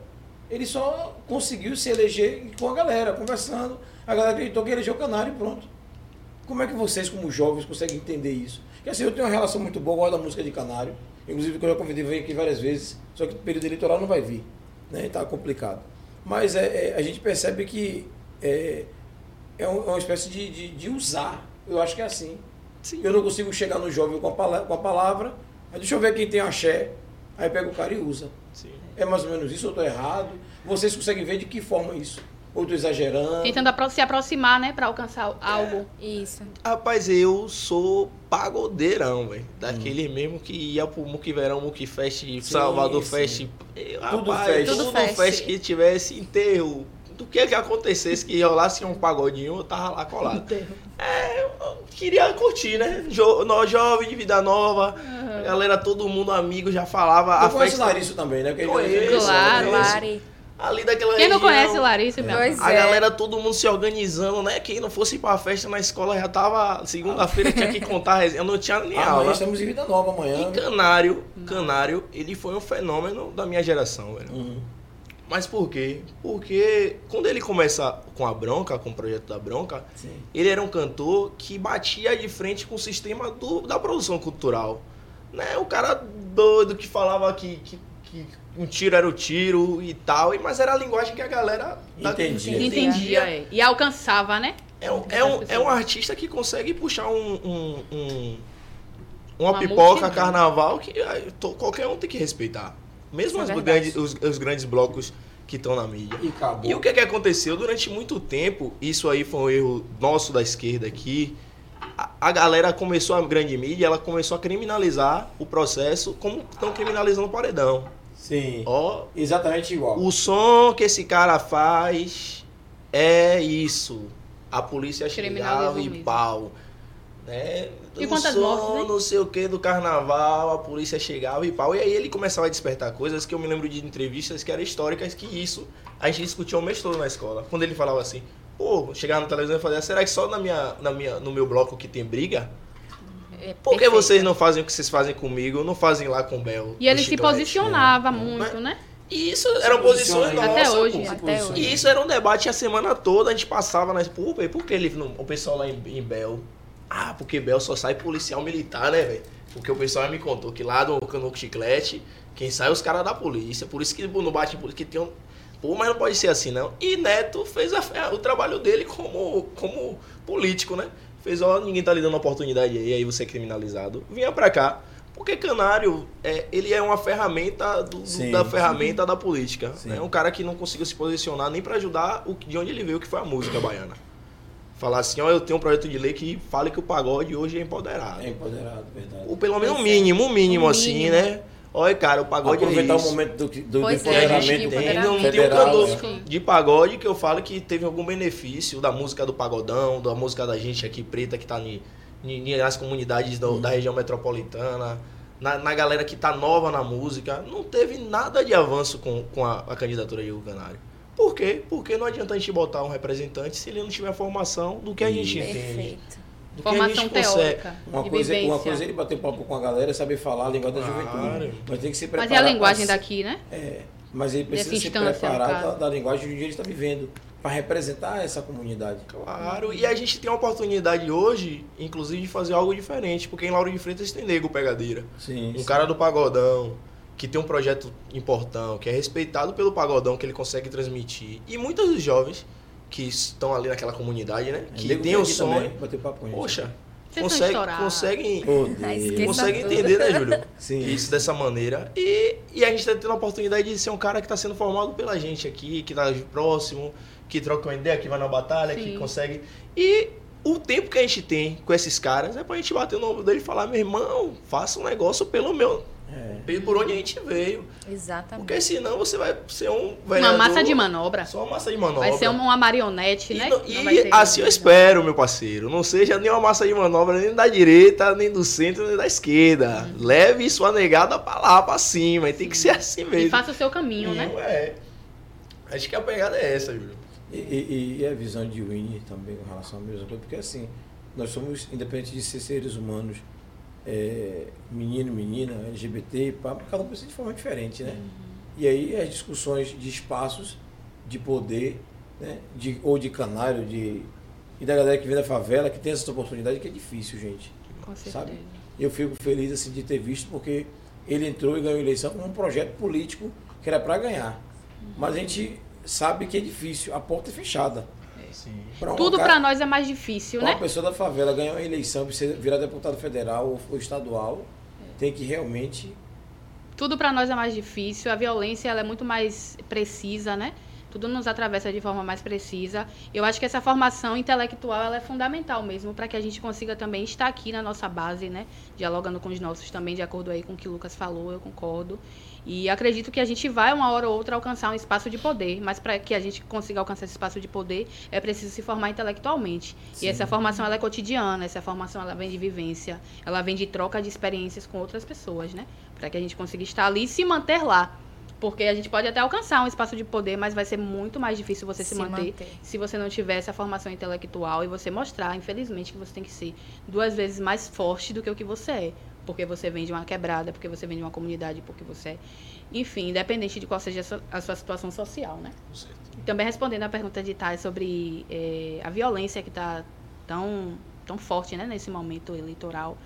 Ele só conseguiu se eleger com a galera, conversando. A galera acreditou que elegeu o Canário e pronto. Como é que vocês, como jovens, conseguem entender isso? Porque assim, eu tenho uma relação muito boa, gosto da música de Canário. Inclusive, que eu já convidei vir aqui várias vezes, só que o período eleitoral não vai vir. Né? Está complicado. Mas é, é, a gente percebe que é, é, é uma espécie de, de, de usar. Eu acho que é assim. Sim. Eu não consigo chegar no jovem com a, pala- com a palavra, mas deixa eu ver quem tem axé. Aí pega o cara e usa. Sim. É mais ou menos isso, eu estou errado. Vocês conseguem ver de que forma isso? Ou estou exagerando? Tentando apro- se aproximar, né? Pra alcançar algo. Isso. Rapaz, eu sou pagodeirão, velho. Daquele mesmo que ia pro Muque Verão, Muque Fest, Salvador sim. Fest. Eu, Tudo rapaz, fest. Tudo Tudo fest. fest. que tivesse enterro. Do que que acontecesse, que rolasse um pagodinho, eu tava lá colado. É, eu queria curtir, né? Jo, no, jovem de vida nova, a galera, todo mundo amigo, já falava. Eu a conheço festa Larissa também, né? Porque ele- Conheço, Claro. conheço. Lari. ali daquela Quem não região. conhece Larissa, meu Pois amor? A é. galera, todo mundo se organizando, né? Quem não fosse pra festa na escola já tava. Segunda-feira tinha que contar a resenha. Eu não tinha nem Amanhã aula. estamos em Vida Nova amanhã. E Canário, Canário, ele foi um fenômeno da minha geração, velho. Uhum. Mas por quê? Porque quando ele começa com a Bronca, com o projeto da Bronca, Sim. ele era um cantor que batia de frente com o sistema do- da produção cultural. Né? O cara doido que falava que, que, que um tiro era o tiro e tal, e- mas era a linguagem que a galera da- Entendia. Entendia, é. E alcançava, né? É um, é, um, é um artista que consegue puxar um, um- um- uma, Uma pipoca multidão. carnaval que qualquer um tem que respeitar. Mesmo é grandes, os, os grandes blocos que estão na mídia. E acabou. E o que, que aconteceu? Durante muito tempo, isso aí foi um erro nosso da esquerda aqui. A, a galera começou, a grande mídia, ela começou a criminalizar o processo como estão criminalizando o paredão. Sim. Ó, Exatamente igual. o som que esse cara faz é isso. A polícia chegava e mesmo. pau. Né? E quantas som, mortes, hein? não sei o que do carnaval, a polícia chegava e pau. E aí ele começava a despertar coisas que eu me lembro de entrevistas que eram históricas, que isso a gente discutia o mês todo na escola. Quando ele falava assim, pô, chegava na televisão e falava, será que só na minha, na minha, no meu bloco que tem briga? É Por que vocês não fazem o que vocês fazem comigo, não fazem lá com o Bel? E ele se Chiclete? posicionava Mas- muito, né? E isso eram posições nossas. Até hoje, pô. até hoje. E isso era um debate a semana toda, a gente passava nas. Pô, por que ele, não- o pessoal lá em, em Bel? Ah, porque Bel só sai policial militar, né, velho? Porque o pessoal me contou que lá no Canuco Chiclete, quem sai é os caras da polícia. Por isso que no bate que tem um. Pô, mas não pode ser assim, não. E Neto fez a- o trabalho dele como, como político, né? Fez, ó, ninguém tá lhe dando oportunidade aí, aí você é criminalizado. Vinha pra cá. Porque Canário, é, ele é uma ferramenta do- do- Sim. da ferramenta da política. Sim. É um cara que não conseguiu se posicionar nem pra ajudar o, de onde ele veio, que foi a música baiana. Falar assim, ó, eu tenho um projeto de lei que fale que o pagode hoje é empoderado. É empoderado, verdade. Ou pelo menos Pois é. mínimo, um mínimo assim, mínimo. né? Olha, cara, o pagode Aproveitar é o momento do, do, do Pois é, empoderamento gente, tem, empoderamento. não, tem um federal, cantor né? de pagode que eu falo que teve algum benefício da música do pagodão, da música da gente aqui preta que tá ni, ni- ni- nas comunidades do- da região metropolitana, na, na galera que tá nova na música. Não teve nada de avanço com, com a, a candidatura de Hugo Canário. Por quê? Porque não adianta a gente botar um representante se ele não tiver formação do que a gente entende. Perfeito. Do que a Formação gente consegue. teórica. Uma de coisa, vivência. uma coisa é ele bater papo com a galera, é saber falar a linguagem da Claro. juventude. Mas tem que se Mas preparar. é a linguagem pra- daqui, né? É, mas ele precisa se preparar da, da linguagem de onde ele está vivendo, para representar essa comunidade. Claro, e a gente tem a oportunidade hoje, inclusive, de fazer algo diferente, porque em Lauro de Freitas tem nego pegadeira. Sim. Um cara do pagodão, que tem um projeto importante, que é respeitado pelo pagodão, que ele consegue transmitir. E muitos dos jovens que estão ali naquela comunidade, né? Que tem o sonho. Bater papo. Poxa, consegue, conseguem, Oh, conseguem tudo. entender, né, Júlio? Sim. Isso dessa maneira. E, e a gente está tendo a oportunidade de ser um cara que está sendo formado pela gente aqui, que está próximo, que troca uma ideia, que vai na batalha, que Sim. consegue. E o tempo que a gente tem com esses caras é pra gente bater no ombro dele e falar, meu irmão, faça um negócio pelo meu. É. Por onde a gente veio. Exatamente. Porque senão você vai ser um Uma vereador- massa de manobra. Só uma massa de manobra. Vai ser uma marionete, E, né? não- Não e assim eu espero, meu parceiro. Não seja nem uma massa de manobra nem da direita, nem do centro, nem da esquerda. Leve sua negada pra lá, pra cima. E tem que ser assim E mesmo. faça o seu caminho, né? Não é. Acho que a pegada é essa, Júlio. E, e- e a visão de Winnie também com relação à mesma coisa, porque assim, nós somos, independente de ser seres humanos, é, menino, menina, LGBT, pá, cada um pensa de forma diferente, né? E aí as discussões de espaços, de poder, né? de, ou de canário, de, e da galera que vem da favela, que tem essa oportunidade, que é difícil, gente. Com certeza. Sabe? Eu fico feliz assim, de ter visto, porque ele entrou e ganhou a eleição com um projeto político que era para ganhar. Mas a gente sabe que é difícil, a porta é fechada. Sim. Pra Tudo cara- pra nós é mais difícil, pra uma né? pessoa da favela ganhar uma eleição para virar deputado federal ou, ou estadual, tem que realmente. Tudo pra nós é mais difícil. A violência ela é muito mais precisa, né? Tudo nos atravessa de forma mais precisa. Eu acho que essa formação intelectual ela é fundamental mesmo para que a gente consiga também estar aqui na nossa base, né? Dialogando com os nossos também, de acordo aí com o que o Lucas falou, eu concordo. E acredito que a gente vai uma hora ou outra alcançar um espaço de poder, mas para que a gente consiga alcançar esse espaço de poder é preciso se formar intelectualmente. Sim. E essa formação ela é cotidiana, essa formação ela vem de vivência, ela vem de troca de experiências com outras pessoas, né? Para que a gente consiga estar ali e se manter lá. Porque a gente pode até alcançar um espaço de poder, mas vai ser muito mais difícil você se, Se manter, manter. se você não tiver essa formação intelectual e você mostrar, infelizmente, que você tem que ser duas vezes mais forte do que o que você é. Porque você vem de uma quebrada, porque você vem de uma comunidade, porque você é. Enfim, independente de qual seja a sua, a sua situação social, né? Também respondendo a pergunta de Thay sobre eh, a violência que está tão, tão forte né, nesse momento eleitoral.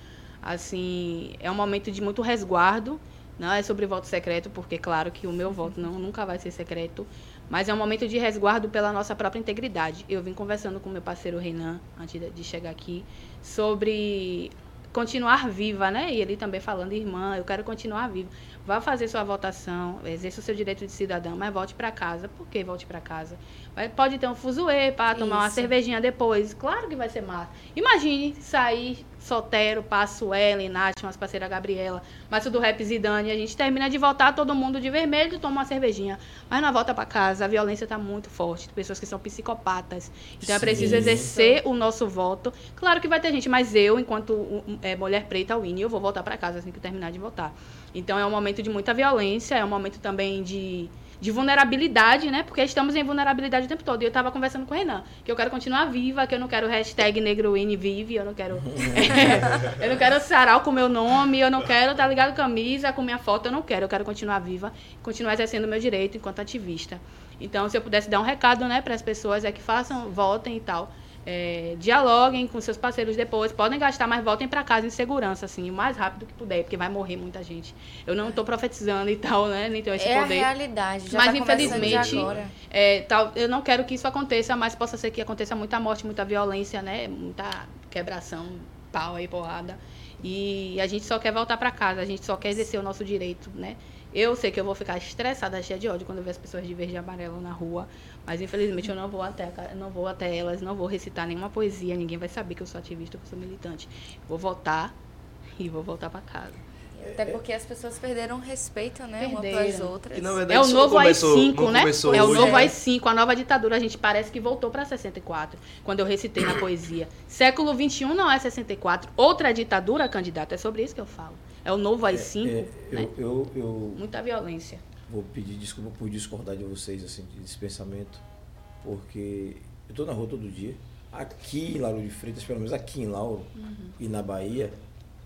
Assim, é um momento de muito resguardo. Não é sobre voto secreto, porque claro que o meu [LAUGHS] voto não, nunca vai ser secreto. Mas é um momento de resguardo pela nossa própria integridade. Eu vim conversando com meu parceiro Renan, antes de chegar aqui, sobre continuar viva, né? E ele também falando, irmã, eu quero continuar viva. Vá fazer sua votação, exerça o seu direito de cidadão, mas volte para casa. Por que volte para casa? Vai- Pode ter um fuzuê para tomar uma cervejinha depois. Claro que vai ser massa. Imagine sair Sotero, Passo Ellen, Nath, nossa parceira Gabriela, Márcio do Rap Zidane. A gente termina de voltar todo mundo de vermelho, toma uma cervejinha. Mas na volta para casa, a violência está muito forte. Pessoas que são psicopatas. Então é preciso Sim. exercer o nosso voto. Claro que vai ter gente, mas eu, enquanto é, mulher preta, Winnie, eu vou voltar para casa assim que terminar de votar. Então é um momento de muita violência, é um momento também de, de vulnerabilidade, né? Porque estamos em vulnerabilidade o tempo todo. E eu estava conversando com o Renan, que eu quero continuar viva, que eu não quero hashtag eu não quero. [LAUGHS] eu não quero sarau com meu nome, eu não quero tá ligado camisa com minha foto, eu não quero. Eu quero continuar viva, continuar exercendo meu direito enquanto ativista. Então, se eu pudesse dar um recado, né, para as pessoas é que façam, votem e tal. É, dialoguem com seus parceiros depois, podem gastar, mas voltem para casa em segurança, assim, o mais rápido que puder, porque vai morrer muita gente. Eu não estou profetizando e tal, né? Nem tenho esse É a poder. realidade. Já Mas, tá infelizmente. É, tal, eu não quero que isso aconteça, mas possa ser que aconteça muita morte, muita violência, né? Muita quebração, pau aí, porrada. E a gente só quer voltar para casa, a gente só quer exercer o nosso direito, né? Eu sei que eu vou ficar estressada, cheia de ódio quando eu ver as pessoas de verde e amarelo na rua, mas infelizmente eu não vou até, não vou até elas, não vou recitar nenhuma poesia, ninguém vai saber que eu sou ativista, que eu sou militante. Vou votar e vou voltar para casa. Até porque as pessoas perderam respeito, né? Uma Perderam. pelas outras. Na verdade, É o novo começou- AI-5, não né? É o novo né? AI-5, a nova ditadura. A gente parece que voltou para 64, quando eu recitei na poesia. Século XXI não é 64. Outra ditadura, candidato, é sobre isso que eu falo. É o novo AI-5, É, né? eu, eu, eu Muita violência. vou pedir desculpa por discordar de vocês, assim, desse pensamento, porque eu estou na rua todo dia. Aqui em Lauro de Freitas, pelo menos aqui em Lauro e na Bahia,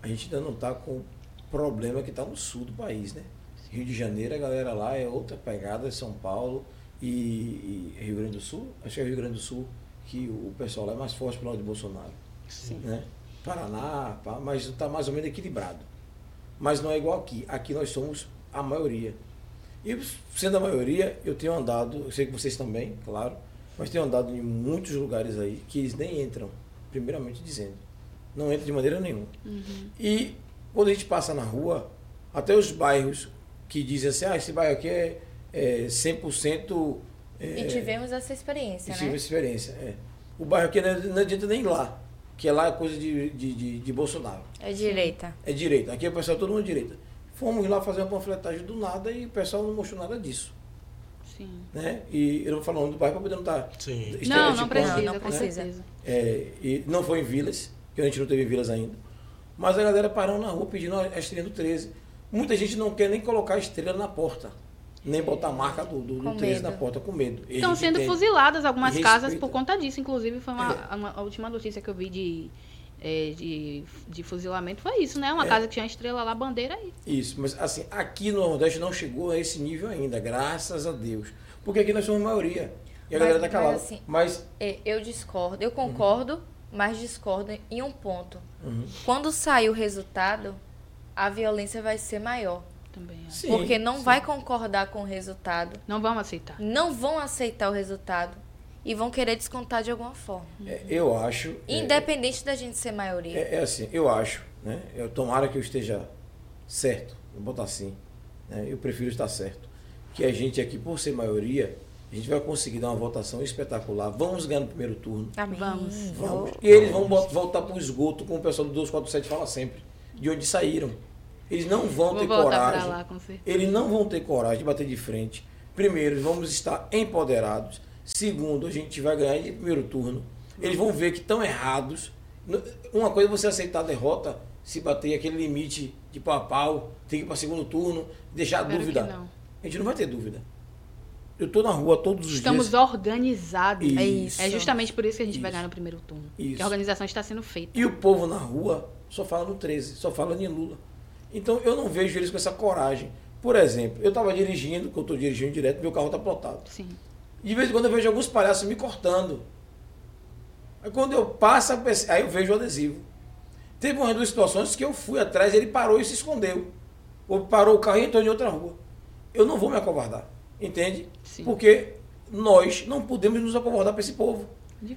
a gente ainda não está com o problema que está no sul do país, né? Rio de Janeiro, a galera lá é outra pegada, São Paulo e, e Rio Grande do Sul. Acho que é Rio Grande do Sul que o pessoal lá é mais forte pro lado de Bolsonaro. Sim. Né? Paraná, mas está mais ou menos equilibrado. Mas não é igual aqui. Aqui nós somos a maioria. E sendo a maioria, eu tenho andado, eu sei que vocês também, claro, mas tenho andado em muitos lugares aí que eles nem entram, primeiramente dizendo. Não entra de maneira nenhuma. E quando a gente passa na rua, até os bairros que dizem assim, ah, esse bairro aqui é, é 100% é, E tivemos essa experiência, eu tive né? essa experiência. É. O bairro aqui não, não adianta nem ir lá, que lá é coisa de, de, de, de Bolsonaro. É direita. É direita. Aqui é o pessoal todo mundo direita. Fomos lá fazer uma panfletagem do nada e o pessoal não mostrou nada disso. Sim. Né? E eu não vou falar o nome do bairro para poder não estar. Sim. Não, não estereotipando, precisa, não com precisa. certeza. É, e não foi em vilas, que a gente não teve vilas ainda. Mas a galera parando na rua pedindo a estrela do 13. Muita gente não quer nem colocar a estrela na porta. Nem botar a marca do, do, do Com 13 medo. na porta com medo. E a Estão sendo fuziladas algumas casas por conta disso. Inclusive, foi uma, uma- a última notícia que eu vi de, é, de, de fuzilamento foi isso, né? Uma É. casa que tinha estrela lá, bandeira aí. Isso, mas assim, aqui no Nordeste não chegou a esse nível ainda, graças a Deus. Porque aqui nós somos maioria. E a Mas- galera tá calada. mas assim- Mas, É, Eu discordo. Eu concordo, mas discordo em um ponto. Uhum. Quando sair o resultado, a violência vai ser maior. Também. é. sim, porque não sim. vai concordar com o resultado. Não vamos aceitar. Não vão aceitar o resultado. E vão querer descontar de alguma forma. É, eu acho. é, Independente da gente ser maioria. É, é assim, eu acho, né? Eu, tomara que eu esteja certo, vou botar assim. Né? Eu prefiro estar certo. Que a gente aqui, por ser maioria, a gente vai conseguir dar uma votação espetacular. Vamos ganhar no primeiro turno. Amém. Vamos. Vamos. E eles vão voltar para o esgoto, como o pessoal do 247 fala sempre, de onde saíram. Eles não vão Vou ter coragem. lá. Eles não vão ter coragem de bater de frente. Primeiro, vamos estar empoderados. Segundo, a gente vai ganhar de primeiro turno. Eles vão ver que estão errados. Uma coisa é você aceitar a derrota, se bater aquele limite de pau a pau, tem que ir para segundo turno, deixar a Espero dúvida. A gente não vai ter dúvida. Eu estou na rua todos os Estamos dias. organizados. Isso. É isso. É justamente por isso que a gente vai Isso. ganhar no primeiro turno. Isso. Que a organização está sendo feita. E o povo na rua só fala no 13, só fala em Lula. Então eu não vejo eles com essa coragem. Por exemplo, eu estava dirigindo, que eu estou dirigindo direto, meu carro está plotado. Sim. De vez em quando eu vejo alguns palhaços me cortando. Aí quando eu passo, aí eu vejo o adesivo. Teve umas duas situações que eu fui atrás, ele parou e se escondeu. Ou parou o carro e entrou em outra rua. Eu não vou me acovardar, entende? Sim. Porque nós não podemos nos acovardar para esse povo.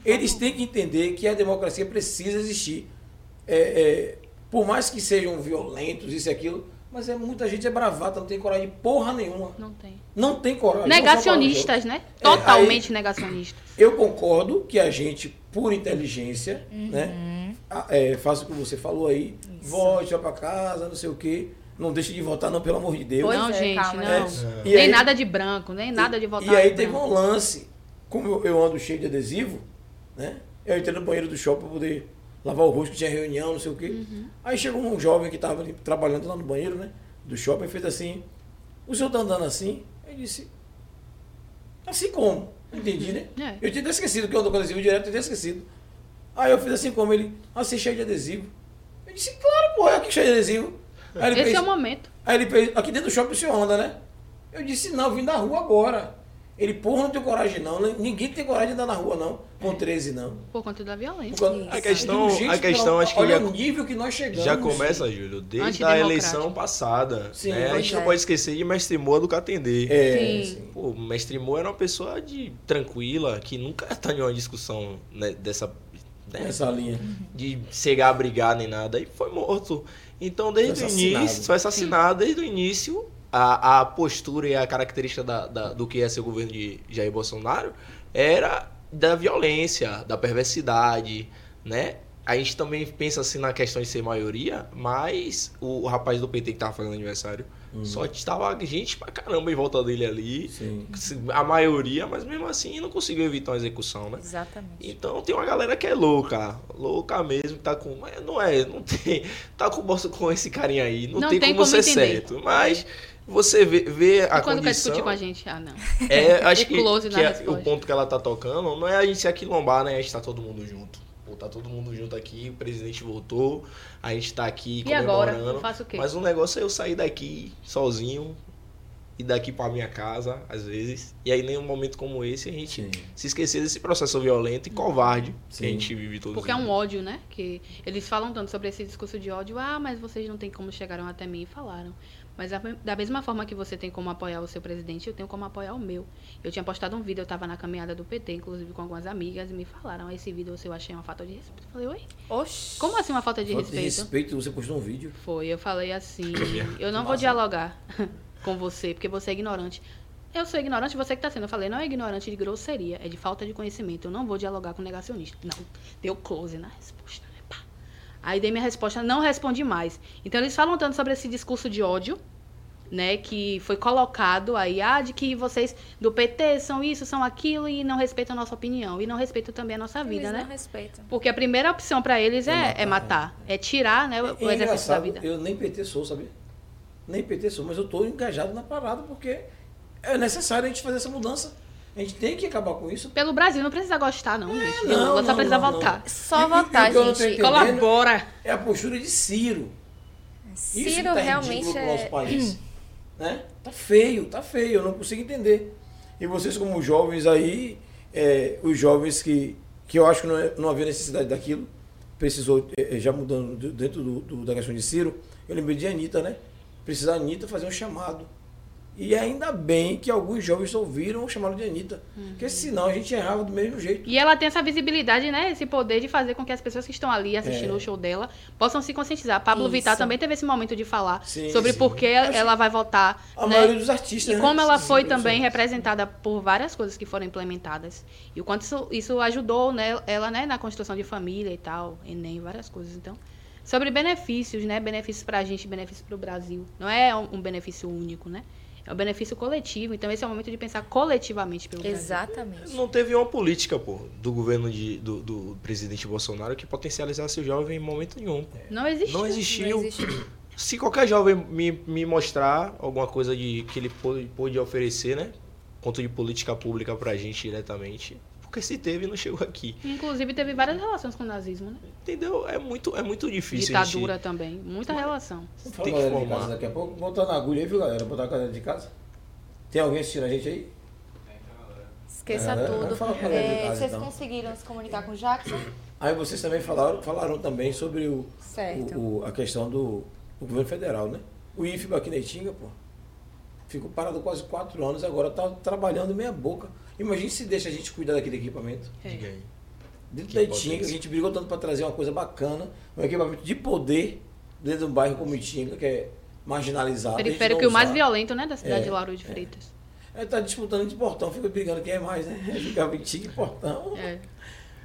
Eles têm que entender que a democracia precisa existir. É, é, por mais que sejam violentos, isso e aquilo, mas é, muita gente é bravata, não tem coragem de porra nenhuma. Não tem. Não tem coragem. Negacionistas, né? É, Totalmente negacionistas. eu concordo que a gente, por inteligência, né, ah, é, faça o que você falou aí, volte, vá pra casa, não sei o quê. Não deixe de votar, não, pelo amor de Deus. Pois não, é, gente, calma, não. né? E Nem aí- nada de branco, nem nada de votar E aí teve branco. um lance, como eu, eu ando cheio de adesivo, né? Eu entrei no banheiro do shopping para poder lavar o rosto, que tinha reunião, não sei o quê. Uhum. Aí chegou um jovem que estava trabalhando lá no banheiro, né? Do shopping, fez assim, o senhor tá andando assim? Eu disse, assim como? Eu Entendi, né? É. Eu tinha esquecido que eu ando com adesivo direto, eu tinha esquecido. Aí eu fiz assim como ele, assim, cheio de adesivo. Eu disse, claro, pô, é aqui cheio de adesivo. Aí ele Esse fez, é o momento. Aí ele fez, aqui dentro do shopping o senhor anda, né? Eu disse, não, eu vim da rua agora. Ele, porra, não tenho coragem não. né? Ninguém tem coragem de andar na rua, não. Com 13, não. Por conta da violência. Causa- A questão- a questão, acho que olha já- o nível que nós chegamos. Já começa, Júlio, desde a eleição passada. Sim, né? A gente é. não pode esquecer de Mestre Moa do Catendê. É, Sim. sim. Pô, o Mestre Moa era uma pessoa de tranquila, que nunca tá em uma discussão né, dessa. né, Essa linha. de chegar a brigar nem nada, e foi morto. Então, desde o início, foi assassinado, desde o início, a, a postura e a característica da, da- do que ia ser o governo de Jair Bolsonaro era da violência, da perversidade, né? A gente também pensa assim na questão de ser maioria, mas o, o rapaz do PT que tava fazendo aniversário, só estava gente pra caramba em volta dele ali. Sim. A maioria, mas mesmo assim não conseguiu evitar uma execução, né? Exatamente. Então tem uma galera que é louca, louca mesmo, que tá com. Não é, não tem. Tá com, com esse carinha aí, não, Não tem, tem como, como ser entender. certo. Mas você vê, vê a e quando quer condição. discutir com a gente? Ah, não. É, acho O que, close na que é- o ponto que ela tá tocando não é a gente se aquilombar, né? A gente tá todo mundo junto. Pô, tá todo mundo junto aqui, o presidente voltou, a gente tá aqui E agora? comemorando. Eu faço o quê? Mas o negócio é eu sair daqui sozinho e daqui pra minha casa, às vezes. E aí, em um momento como esse, a gente Sim. se esquecer desse processo violento e covarde que Sim. a gente vive todos Porque é um ódio, né? Que eles falam tanto sobre esse discurso de ódio. Ah, mas vocês não têm como chegaram até mim e falaram. Mas a- da mesma forma que você tem como apoiar o seu presidente, eu tenho como apoiar o meu. Eu tinha postado um vídeo, eu estava na caminhada do PT, inclusive com algumas amigas, e me falaram, esse vídeo eu achei uma falta de respeito. Eu falei, oi? Oxi. Como assim uma falta de Falta de respeito? respeito, você postou um vídeo. Foi, eu falei assim, [COUGHS] eu não vou dialogar [LAUGHS] com você, porque você é ignorante. Eu sou ignorante, você que está sendo. Eu falei, não é ignorante de grosseria, é de falta de conhecimento. Eu não vou dialogar com negacionista. Não, deu close na resposta. Aí dei minha resposta, não respondi mais. Então eles falam tanto sobre esse discurso de ódio, né, que foi colocado aí, ah, de que vocês do PT são isso, são aquilo e não respeitam a nossa opinião e não respeitam também a nossa vida, Eles né? não respeitam. Porque a primeira opção para eles é, é matar, é tirar, né, o, É o exercício da vida. eu nem PT sou, sabia? Nem PT sou, mas eu tô engajado na parada porque é necessário a gente fazer essa mudança. A gente tem que acabar com isso. Pelo Brasil, não precisa gostar, não, gente. não, Lula só não, precisa não, votar. Só E- e- votar, e não gente. Colabora. É a postura de Ciro. Isso que Ciro tá realmente pro nosso é. país. né? Tá feio, tá feio, eu não consigo entender. E vocês como jovens aí, é, os jovens que, que eu acho que não, é- não havia necessidade daquilo, precisou, é, é, já mudando do- dentro do, do- da questão de Ciro, eu lembrei de Anitta, né? Precisa a Anitta fazer um chamado. E ainda bem que alguns jovens ouviram o chamado de Anitta. Porque senão a gente errava do mesmo jeito. E ela tem essa visibilidade, né? Esse poder de fazer com que as pessoas que estão ali assistindo É. o show dela possam se conscientizar. Pablo Isso. Vittar também teve esse momento de falar Sim, sobre sim. por que ela vai votar. A né? maioria dos artistas. E né? como ela Sim, foi sim, também sim. representada por várias coisas que foram implementadas. E o quanto isso, isso ajudou né, ela né, na construção de família e tal, Enem, várias coisas. Então, sobre benefícios, né? Benefícios pra gente, benefícios pro Brasil. Não é um benefício único, né? É um benefício coletivo. Então, esse é o momento de pensar coletivamente pelo Brasil. Exatamente. Não teve uma política, pô, do governo de, do, do presidente Bolsonaro que potencializasse o jovem em momento nenhum. pô. Não existe. Não existiu. Não existe. Se qualquer jovem me, me mostrar alguma coisa de que ele pôde, pôde oferecer, né? Quanto de política pública pra gente diretamente. Porque se teve, não chegou aqui. Inclusive, teve várias relações com o nazismo, né? Entendeu? É muito, é muito difícil. a gente- Ditadura também. Muita relação. Vamos falar Tem que formar. casa daqui a pouco. Botar na agulha aí, viu, galera? Botar a galera de casa. Tem alguém assistindo a gente aí? Esqueça É, tudo. É, casa, vocês então. conseguiram se comunicar com o Jackson? Aí vocês também falaram, falaram também sobre o, Certo. o- o- a questão do, do governo federal, né? O IFBA aqui na Itinga, pô, ficou parado quase quatro anos, agora tá trabalhando meia boca. Imagine se deixa a gente cuidar daquele equipamento. É. Diga aí. Dentro Que da Itinga, potência. a gente brigou tanto para trazer uma coisa bacana, um equipamento de poder dentro de um bairro como Itinga, que é marginalizado. Periférico e o mais violento, né? Da cidade É, de Lauro de Freitas. É, tá disputando de portão, fica brigando quem é mais, né? [LAUGHS] Fica Itinga e portão. É.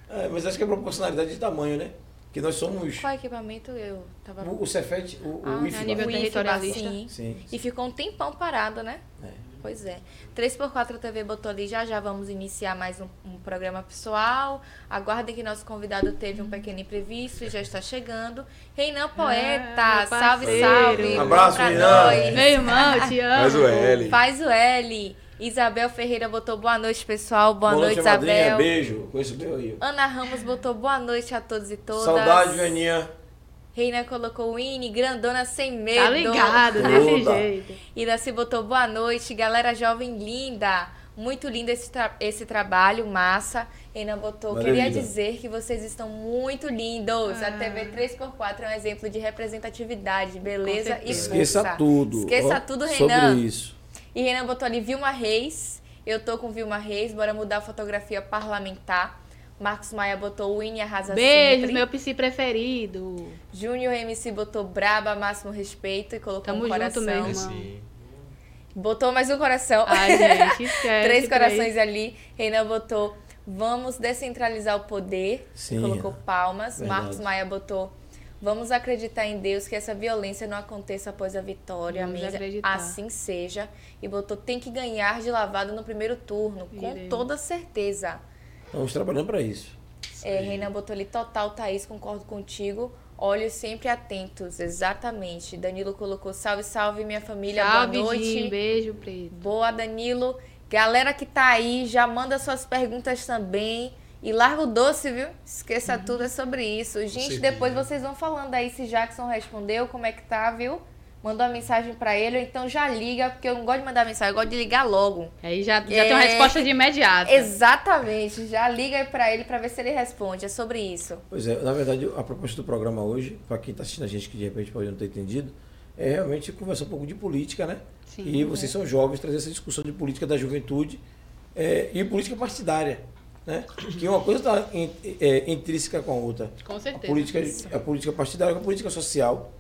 É, mas acho que é proporcionalidade de tamanho, né? Que nós somos. Qual equipamento eu tava... O, o Cefet, o, Ah, o IFBA. a nível territorialista. sim. Sim. E ficou um tempão parado, né? É. Pois é. 3x4 TV botou ali, já já vamos iniciar mais um, um programa pessoal. Aguardem que nosso convidado teve um pequeno imprevisto e já está chegando. Reinan Poeta, Ah, salve, parceiro. salve. Um abraço, Reinan. nós. Meu irmão, te [LAUGHS] amo. Faz o L. Faz o L. Isabel Ferreira botou boa noite, pessoal. Boa, Boa noite, madrinha. Isabel. Beijo. Conheço bem aí. Ana Ramos botou boa noite a todos e todas. Saudade, Veninha. Reina colocou Winnie, grandona sem medo. Tá ligado, Toda. desse jeito. Iraci botou boa noite, galera jovem linda. Muito lindo esse, tra- esse trabalho, massa. Reina botou, Valeu, queria dizer que vocês estão muito lindos. A Ah. TV 3x4 é um exemplo de representatividade, beleza e força. Esqueça tudo. Esqueça tudo, Sobre Renan. isso. E Renan botou ali Vilma Reis. Eu tô com Vilma Reis, bora mudar a fotografia parlamentar. Marcos Maia botou Winnie arrasa Beijo, sempre. meu psi preferido. Júnior MC botou braba, máximo respeito e colocou Tamo um junto, coração. irmão. Esse- Botou mais um coração. Ai, gente, [LAUGHS] esquece. Três corações ali. Renan botou vamos descentralizar o poder. Sim. colocou palmas. Verdade. Marcos Maia botou vamos acreditar em Deus que essa violência não aconteça após a vitória. Vamos Amém. acreditar. Assim seja. E botou tem que ganhar de lavado no primeiro turno. Com toda certeza. Estamos trabalhando para isso. É, Renan botou ali total, Thaís, concordo contigo. Olhos sempre atentos, exatamente. Danilo colocou salve, salve, minha família, Salve, boa noite. Jim, beijo, preto. Boa, Danilo. Galera que tá aí, já manda suas perguntas também. E larga o doce, viu? Esqueça Uhum. tudo, é sobre isso. Gente, depois vocês vão falando aí se Jackson respondeu, como é que tá, viu? Mandou uma mensagem pra ele, ou então já liga, porque eu não gosto de mandar mensagem, eu gosto de ligar logo. Aí já, já É. tem uma resposta de imediato. Exatamente, já liga aí pra ele pra ver se ele responde. É sobre isso. Pois é, na verdade, a proposta do programa hoje, para quem está assistindo a gente que de repente pode não ter entendido, é realmente conversar um pouco de política, né? Sim. E vocês são jovens, trazer essa discussão de política da juventude é, e política partidária, né? Que uma coisa está intrínseca com a outra. Com A certeza. política, a política partidária com a política social,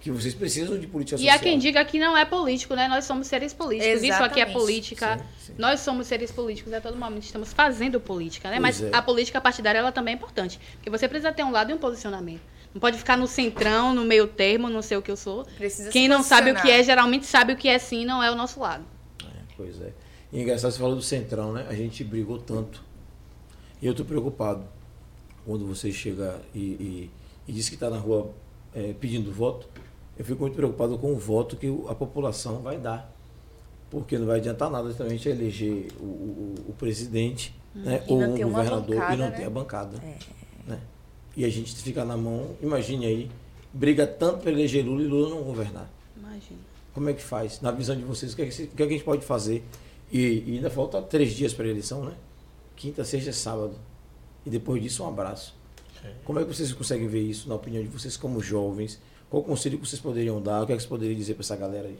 que vocês precisam de política E social. há quem diga que não é político, né? Nós somos seres políticos. Isso aqui é Exatamente. política. Sim, sim. Nós somos seres políticos a todo momento. Estamos fazendo política, né? Pois Mas é. a política partidária ela também é importante. Porque você precisa ter um lado e um posicionamento. Não pode ficar no centrão, no meio termo, não sei o que eu sou. Precisa Quem não sabe o que é, geralmente sabe o que é sim, não é o nosso lado. Pois é. E é engraçado, você falou do Centrão, né? A gente brigou tanto. E eu tô preocupado quando você chega e, e, e diz que está na rua é, pedindo voto. Eu fico muito preocupado com o voto que a população vai dar. Porque não vai adiantar nada também a gente eleger o, o, o presidente né? E ou um governador e bancada, não né? ter a bancada. Né? E a gente fica na mão, imagine aí, briga tanto para eleger Lula e Lula não governar. Imagina. Como é que faz? Na visão de vocês, o que, é que, o que é que a gente pode fazer? E, e ainda falta três dias para a eleição, né? Quinta, sexta e sábado. E depois disso, um abraço. Como é que vocês conseguem ver isso, na opinião de vocês, como jovens? Qual conselho que vocês poderiam dar? O que é que vocês poderiam dizer para essa galera aí?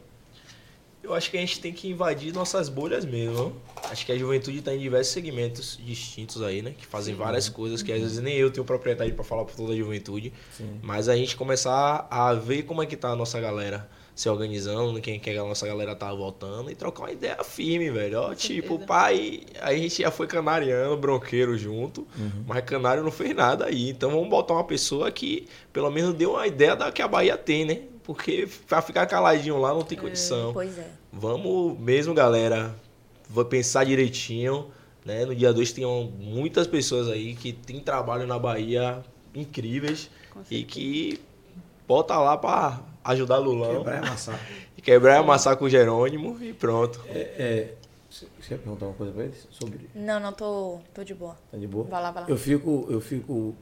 Eu acho que a gente tem que invadir nossas bolhas mesmo. Acho que a juventude está em diversos segmentos distintos aí, né? Que fazem várias coisas que às vezes nem eu tenho propriedade para falar por toda a juventude. Sim. Mas a gente começar a ver como é que tá a nossa galera se organizando, quem que a nossa galera tá voltando e trocar uma ideia firme, velho. Ó, tipo, certeza. pai, a gente já foi canariano, bronqueiro junto, mas canário não fez nada aí. Então vamos botar uma pessoa que pelo menos dê uma ideia da que a Bahia tem, né? Porque pra ficar caladinho lá não tem condição. Pois é. Vamos mesmo, galera, vou pensar direitinho, né? No dia 2 tem muitas pessoas aí que tem trabalho na Bahia incríveis e que bota lá pra ajudar Lulão Quebrar e amassar. e [LAUGHS] quebrar e amassar com o Jerônimo e pronto. É, é, você quer perguntar uma coisa para eles? Sobre. Não, não, tô, tô de boa. Tá de boa? Vai lá, vai lá. Eu fico, eu fico,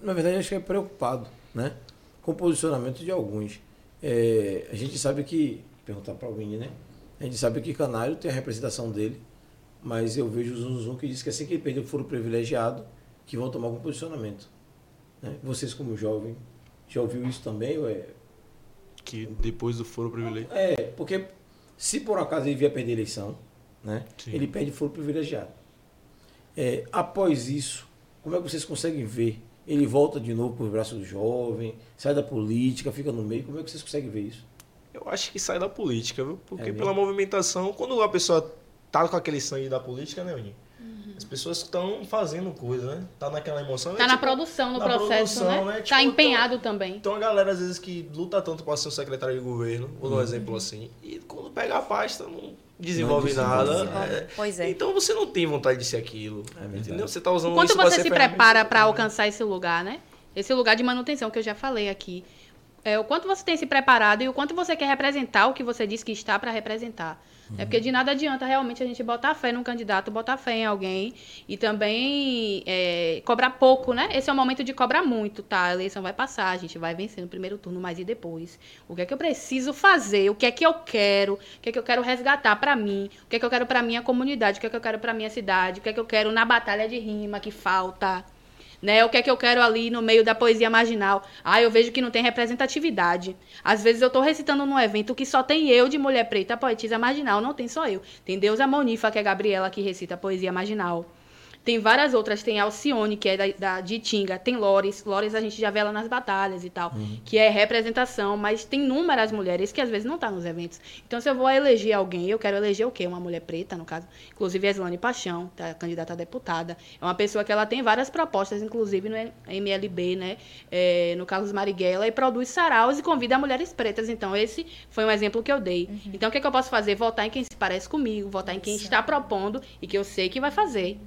na verdade, acho que é preocupado, né? Com o posicionamento de alguns. É, a gente sabe que, perguntar para o Vini, né? A gente sabe que Canário tem a representação dele, mas eu vejo o Zum Zum que diz que assim que ele perdeu for privilegiado, que vão tomar algum posicionamento. Né? Vocês como jovem, já ouviu isso também? Ou é, Que depois do foro privilégio. é, porque se por acaso ele vier perder a eleição, né? Sim. Ele perde foro privilegiado. É, após isso, como é que vocês conseguem ver? Ele volta de novo para os braços do jovem, sai da política, fica no meio. Como é que vocês conseguem ver isso? Eu acho que sai da política, viu? É Porque mesmo? pela movimentação, quando a pessoa tá com aquele sangue da política, né, Uninho? As pessoas estão fazendo coisa, né? Tá naquela emoção. Tá É na tipo, produção, no na processo, produção, né? né? Tá Tipo, empenhado também. Então a galera às vezes que luta tanto para ser um secretário de governo, vou dar Uhum. um exemplo assim, e quando pega a pasta não desenvolve, desenvolve. nada. Desenvolve. é. Pois é. Então você não tem vontade de ser aquilo. entendeu? Você tá usando Quanto isso você se prepara para alcançar esse lugar, né? Esse lugar de manutenção que eu já falei aqui. É, o quanto você tem se preparado e o quanto você quer representar o que você diz que está para representar. É porque de nada adianta realmente a gente botar fé num candidato, botar fé em alguém e também é, cobrar pouco, né? Esse é o momento de cobrar muito, tá? A eleição vai passar, a gente vai vencer no primeiro turno, mas e depois? O que é que eu preciso fazer? O que é que eu quero? O que é que eu quero resgatar para mim? O que é que eu quero para minha comunidade? O que é que eu quero para minha cidade? O que é que eu quero na batalha de rima que falta? Né? O que é que eu quero ali no meio da poesia marginal? Ah, eu vejo que não tem representatividade. Às vezes eu tô recitando num evento que só tem eu de mulher preta, poetisa marginal, não tem só eu. Tem Deusa Monifa, que é a Gabriela, que recita poesia marginal. Tem várias outras, tem Alcione, que é da, da, de Tinga, tem Lores, Lores a gente já vê ela nas batalhas e tal, que é representação, mas tem inúmeras mulheres que às vezes não estão nos eventos. Então, se eu vou eleger alguém, eu quero eleger o quê? Uma mulher preta, no caso. Inclusive, a Islane Paixão, tá, candidata a deputada. É uma pessoa que ela tem várias propostas, inclusive no MLB, né? É, no Carlos Marighella, e produz saraus e convida mulheres pretas. Então, esse foi um exemplo que eu dei. Então, o que, é que eu posso fazer? Votar em quem se parece comigo, votar em quem está propondo e que eu sei que vai fazer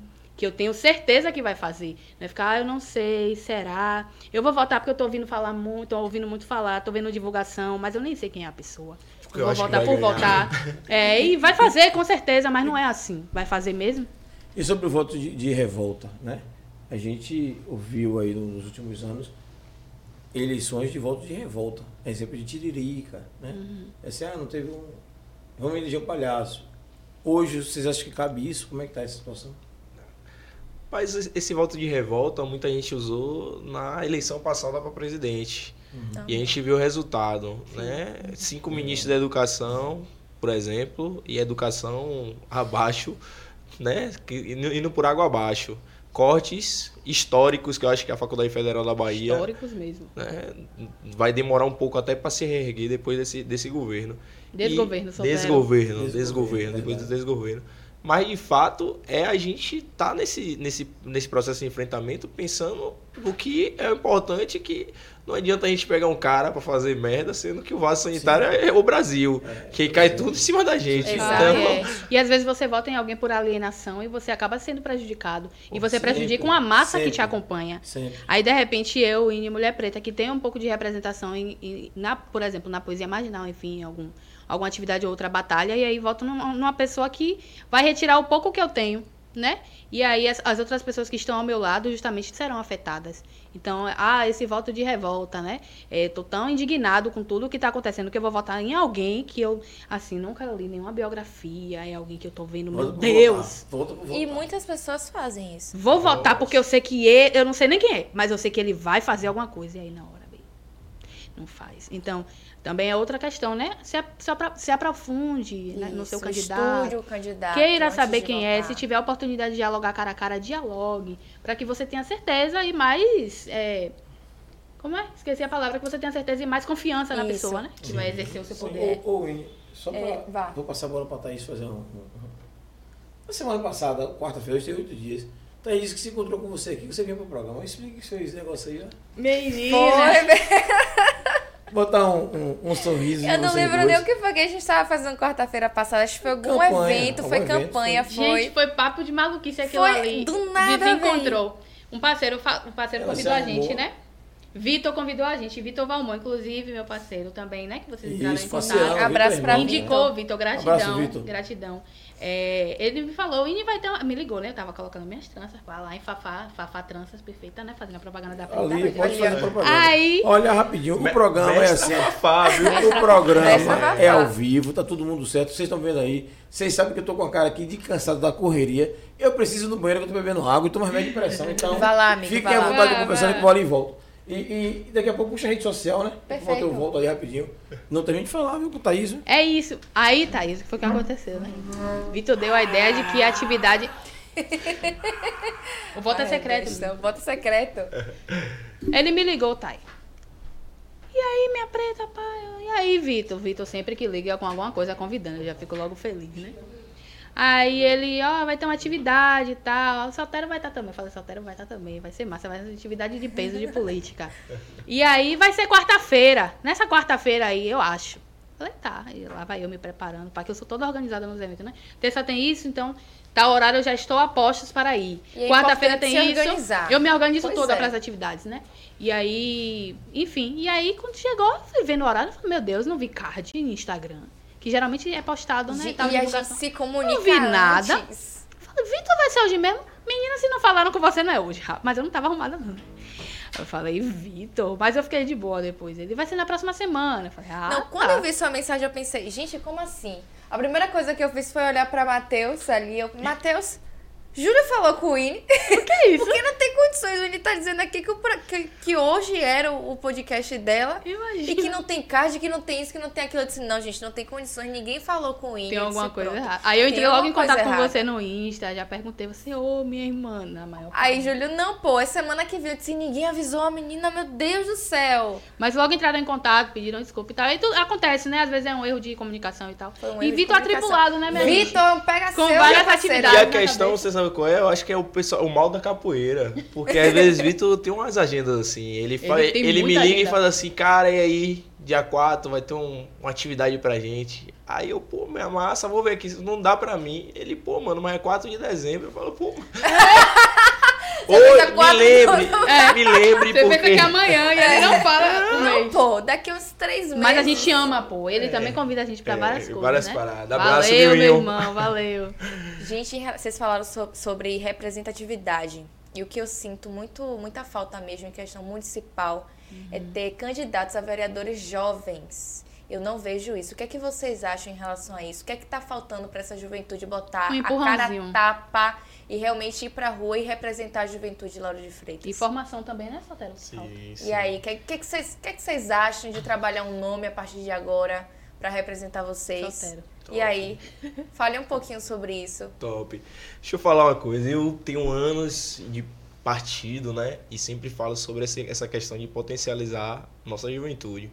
que eu tenho certeza que vai fazer. Não é ficar, ah, eu não sei, será? Eu vou votar porque eu tô ouvindo falar muito, tô ouvindo muito falar, tô vendo divulgação, mas eu nem sei quem é a pessoa. Eu eu vou acho que votar vai por ganhar. votar. [LAUGHS] É, e vai fazer, com certeza, mas não é assim. Vai fazer mesmo? E sobre o voto de, de revolta, né? A gente ouviu aí nos últimos anos eleições de voto de revolta. Exemplo de Tiririca, né? Esse ano teve um. Vamos eleger um palhaço. Hoje, vocês acham que cabe isso? Como é que tá essa situação? Mas esse voto de revolta muita gente usou na eleição passada para presidente. E a gente viu o resultado, né? Cinco ministros da educação, por exemplo, e educação abaixo, né? Indo por água abaixo. Cortes históricos, que eu acho que a Faculdade Federal da Bahia Históricos mesmo. né, vai demorar um pouco até para se reerguer depois desse, desse governo. Desgoverno, E-. Desgoverno, Desgoverno, desgoverno, depois do desgoverno. Mas de fato é a gente tá nesse, nesse, nesse processo de enfrentamento pensando o que é importante que não adianta a gente pegar um cara para fazer merda, sendo que o vaso sanitário é o Brasil, que cai tudo em cima da gente. Exato. Então, É. E às vezes você vota em alguém por alienação e você acaba sendo prejudicado. E você Sempre, prejudica uma massa que te sempre. acompanha. Sempre. Aí, de repente, eu, Ine Mulher Preta, que tem um pouco de representação, em, em- na, por exemplo, na poesia marginal, enfim, em algum, alguma atividade ou outra batalha, e aí voto numa, numa pessoa que vai retirar o pouco que eu tenho, né? E aí as, as outras pessoas que estão ao meu lado justamente serão afetadas. Então, ah, esse voto de revolta, né? É, tô tão indignado com tudo que tá acontecendo que eu vou votar em alguém que eu, assim, nunca li nenhuma biografia, é alguém que eu tô vendo, meu por Deus! votar. Por votar. E muitas pessoas fazem isso. Vou votar porque eu sei que ele, eu não sei nem quem é, mas eu sei que ele vai fazer alguma coisa. E aí na hora, bem, não faz. Então, também é outra questão, né? Se, se, apro- se aprofunde né, no seu Isso, candidato. estude o candidato. Queira saber quem é. Se tiver a oportunidade de dialogar cara a cara, dialogue. Para que você tenha certeza e mais. é, como é? Esqueci a palavra. Que você tenha certeza e mais confiança na Isso. pessoa, né? Que vai exercer o seu Sim, poder. Ô, ô, Winnie, só pra, É. Vou passar a bola pra Thaís fazer um. Na semana passada, quarta-feira, hoje tem oito dias. Thaís disse que se encontrou com você aqui, que você vinha pro programa. Explica esse esse negócio aí, ó. Menina! Foi, [LAUGHS] Botar um, um, um sorriso. eu não lembro dois. nem o que foi que a gente estava fazendo quarta-feira passada. Acho que foi algum Campanha, evento, algum foi evento, campanha, Gente, foi. foi papo de maluquice aquilo Foi ali. do nada, Vivi véi. encontrou. Um parceiro, um parceiro Ela convidou a gente, né? Vitor convidou a gente. Vitor Valmont, inclusive, meu parceiro também, né? Que vocês entraram Isso, em contato. Abraço Vitor é pra né? Indicou, Vitor, gratidão. Abraço, Vitor. Gratidão. É, ele me falou, e vai ter uma... Me ligou, né? Eu tava colocando minhas tranças lá em Fafá, Fafá Tranças, perfeita, né? Fazendo a propaganda da Ali, Preta pode Rede. fazer propaganda. Aí- Olha rapidinho, o programa é assim. Fafá, viu? O programa é ao vivo, tá todo mundo certo. Vocês estão vendo aí. Vocês sabem que eu tô com a cara aqui de cansado da correria. Eu preciso ir no banheiro que eu tô bebendo água e tomo remédio de pressão. Então, Vai lá, amigo, fiquem vai à vontade de Vai, conversar vai. que eu vou ali e volto. E, e daqui a pouco puxa a rede social, né? Perfeito. Eu volto ali rapidinho. Não tem gente de falar, viu, com o Thaís. viu? É isso. Aí, Thaís, o que foi que aconteceu, né? Vitor deu a ideia de que a atividade. O voto é secreto. Do céu, Voto secreto. [LAUGHS] Ele me ligou, Thay. E aí, minha preta, pai? E aí, Vitor? Vitor sempre que liga com alguma coisa convidando, eu já fico logo feliz, né? Aí ele, ó, vai ter uma atividade e tal. O Saltero vai estar também. Eu falei, Saltero vai estar também. Vai ser massa, vai ser atividade de peso de política. E aí vai ser quarta-feira. Nessa quarta-feira aí, eu acho. Falei, tá. E lá vai eu me preparando, porque eu sou toda organizada nos eventos, né? Terça tem isso, então tal horário eu já estou a postos para ir. É Quarta-feira tem isso. organizar. Eu me organizo Pois toda é. para as atividades, né? E aí, enfim, e aí quando chegou, eu fui vendo o horário, eu falei, meu Deus, não vi card no Instagram. Que geralmente é postado, né? Tal e a gente se comunica Não vi nada. antes. Falei, Vitor, vai ser hoje mesmo? Menina, se não falaram com você, não é hoje. Mas eu não tava arrumada, não. Eu falei, Vitor. Mas eu fiquei de boa depois. Ele vai ser na próxima semana. Eu falei, ah, Não, quando tá. eu vi sua mensagem, eu pensei, gente, como assim? A primeira coisa que eu fiz foi olhar pra Matheus ali. Eu, Matheus, Júlia falou com o Winnie. O que é isso? [LAUGHS] Porque não tem condições. O Winnie tá dizendo aqui que, o que, que hoje era o o podcast dela. Imagina. E que não tem card, que não tem isso, que não tem aquilo. Eu disse, não, gente, não tem condições. Ninguém falou com o Winnie. Tem alguma coisa pronto. errada. Aí eu entrei logo em contato coisa com errada. você no Insta. Já perguntei, você, ô, minha irmã, na maior Aí. Júlio, não, pô, é semana que vem. Eu disse, ninguém avisou a menina, meu Deus do céu. Mas logo entraram em contato, pediram desculpa e tal. Aí tudo acontece, né? Às vezes é um erro de comunicação e tal. Foi um erro e Vitor atribulado, né, minha? Vitor, pega Com seu, várias atividades. E a questão, você sabe qual é? Eu acho que é o, pessoal, o mal da capoeira. [LAUGHS] Porque às vezes Vitor tem umas agendas assim. Ele, Ele tem ele me liga e agenda. fala assim, cara, e aí, dia 4 vai ter um- uma atividade pra gente. Aí eu, pô, minha massa, vou ver aqui, não dá pra mim. Ele, pô, mano, mas é 4 de dezembro. Eu falo, pô. Pensa [LAUGHS] me lembre, É. [LAUGHS] me lembre, Você porque. pensa que é amanhã e ele não fala [LAUGHS] mês. pô, daqui uns três meses. Mas a gente ama, pô. Ele também convida a gente pra É, várias coisas, várias né? paradas. Abraço, valeu, meu irmão, valeu. Gente, vocês falaram so- sobre representatividade. E o que eu sinto muito, muita falta mesmo em questão municipal é Uhum. ter candidatos a vereadores jovens. Eu não vejo isso. O que é que vocês acham em relação a isso? O que é que tá faltando para essa juventude botar Um a cara a tapa e realmente ir pra rua e representar a juventude de Lauro de Freitas? E formação também, né, Sotero? Sim, E sim. aí, o que, que, que, vocês, que, que vocês acham de trabalhar um nome a partir de agora para representar vocês? Sotero. E aí, [LAUGHS] fale um pouquinho sobre isso. Top. Deixa eu falar uma coisa. Eu tenho anos de partido, né? E sempre falo sobre essa questão de potencializar nossa juventude.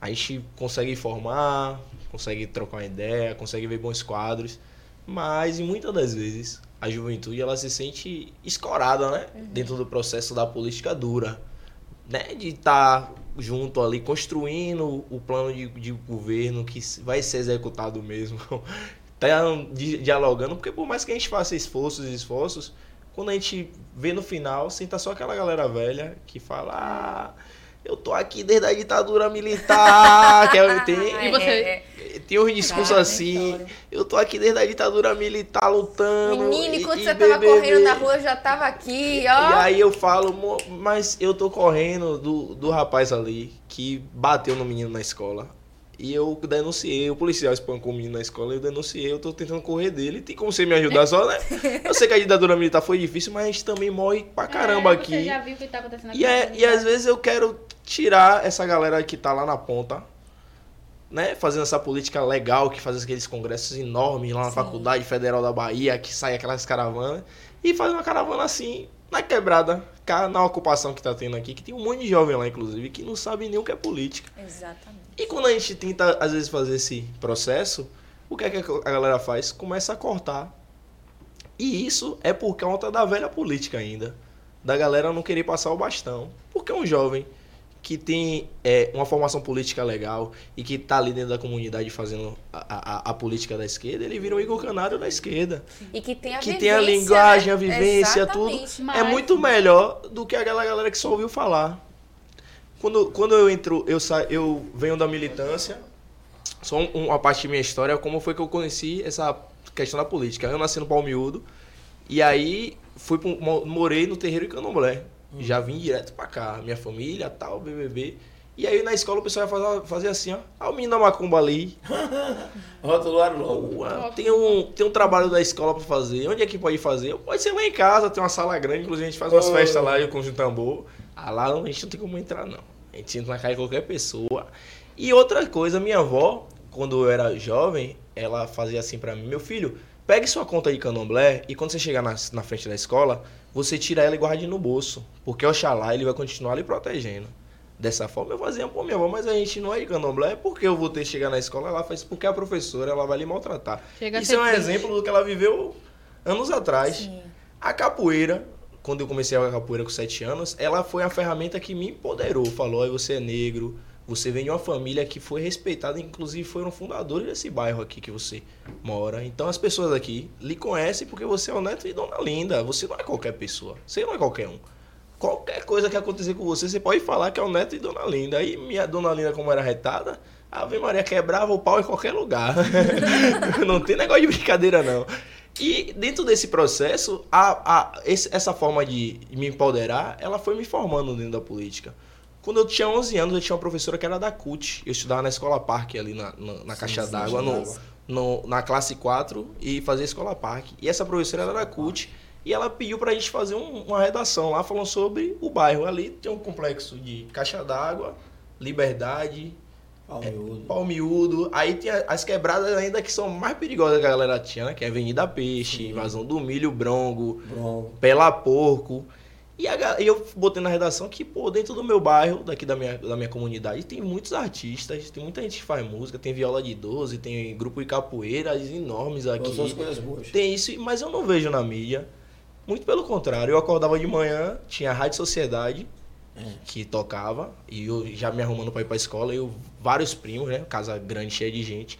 A gente consegue formar, consegue trocar uma ideia, consegue ver bons quadros, mas e muitas das vezes a juventude ela se sente escorada, né? Dentro do processo da política dura, né? De estar junto ali construindo o plano de, de governo que vai ser executado mesmo. [LAUGHS] tá di- dialogando, porque por mais que a gente faça esforços e esforços, quando a gente vê no final, senta só aquela galera velha que fala, ah, eu tô aqui desde a ditadura militar, que é, [LAUGHS] tem, E você- É, é. Tem uns discursos assim, chore. eu tô aqui desde a ditadura militar lutando. Menino, e- enquanto e você tava BBB. correndo na rua, eu já tava aqui, E ó. aí eu falo, "Mo- mas eu tô correndo do, do rapaz ali que bateu no menino na escola. E eu denunciei, o policial espancou o menino na escola, eu denunciei, eu tô tentando correr dele. Tem como você me ajudar só, né? [LAUGHS] Eu sei que a ditadura militar foi difícil, mas a gente também morre pra caramba É, Você aqui. já viu o que tá acontecendo aqui? E, é, e às vezes eu quero tirar essa galera que tá lá na ponta, né? Fazendo essa política legal, que faz aqueles congressos enormes lá na Sim. Faculdade Federal da Bahia, que sai aquelas caravanas, e faz uma caravana assim, na quebrada, na ocupação que tá tendo aqui, que tem um monte de jovem lá, inclusive, que não sabe nem o que é política. Exatamente. E quando a gente tenta, às vezes, fazer esse processo, o que é que a galera faz? Começa a cortar. E isso é por conta da velha política ainda. Da galera não querer passar o bastão. Porque um jovem que tem é, uma formação política legal e que tá ali dentro da comunidade fazendo a, a, a política da esquerda, ele vira um Igor Canário da esquerda. E que tem a que vivência, tem a linguagem, a né? vivência, tudo. Mas- É muito melhor do que aquela galera que só ouviu falar. Quando, quando eu entro, eu, sa, eu venho da militância, só um- uma parte da minha história, como foi que eu conheci essa questão da política. Eu nasci no Palmiúdo, e aí fui pro, mo- morei no terreiro de Candomblé. Já vim direto pra cá, minha família, tal, BBB. E aí na escola o pessoal ia fazer, fazer assim, ó. Ah, o menino da macumba ali, [LAUGHS] Rotularam logo. Tem um, tem um trabalho da escola pra fazer. Onde é que pode fazer? Pode ser lá em casa, tem uma sala grande, inclusive a gente faz umas Oh. festas lá com o tambor. Ah, lá a gente não tem como entrar, não. A gente entra na casa de qualquer pessoa. E outra coisa, minha avó, quando eu era jovem, ela fazia assim pra mim, meu filho, pegue sua conta de candomblé e quando você chegar na, na frente da escola, você tira ela e guarde no bolso. Porque Oxalá ele vai continuar lhe protegendo. dessa forma, eu fazia, pô, minha avó, mas a gente não é de candomblé, por que eu vou ter que chegar na escola? Ela faz, porque a professora, ela vai lhe maltratar. Chega Isso é um triste. exemplo do que ela viveu anos atrás. Sim. A capoeira, quando eu comecei a capoeira com 7 anos, ela foi a ferramenta que me empoderou. Falou, "Olha, você é negro, você vem de uma família que foi respeitada, inclusive foram fundadores desse bairro aqui que você mora. Então as pessoas aqui lhe conhecem porque você é o neto de Dona Linda. Você não é qualquer pessoa, você não é qualquer um. Qualquer coisa que acontecer com você, você pode falar que é o neto de Dona Linda. Aí minha Dona Linda, como era retada, a Ave Maria quebrava o pau em qualquer lugar. [LAUGHS] não tem negócio de brincadeira, não. E dentro desse processo, a, a, esse- essa forma de me empoderar, ela foi me formando dentro da política. Quando eu tinha 11 anos, eu tinha uma professora que era da CUT. Eu estudava na Escola Parque, ali na, na, na Caixa d'Água, no, no- na classe 4, e fazia Escola Parque. E essa professora era da CUT, e ela pediu pra gente fazer um- uma redação lá, falando sobre o bairro. Ali tinha um complexo de Caixa d'Água, Liberdade, Pau miúdo. pau miúdo. Aí tem a- as quebradas ainda que são mais perigosas que a galera tinha, né? Que é Avenida Peixe, Sim. Invasão do Milho Brongo, Bronco. Pela Porco. E, a e eu botei na redação que, pô, dentro do meu bairro, daqui da minha, da minha comunidade, tem muitos artistas, tem muita gente que faz música, tem viola de 12, tem grupo de capoeiras enormes aqui. São as coisas boas. Tem isso, mas eu não vejo na mídia. Muito pelo contrário, eu acordava de manhã, tinha a Rádio Sociedade, É. que tocava, e eu já me arrumando pra ir pra escola, eu, vários primos, né? Casa grande, cheia de gente.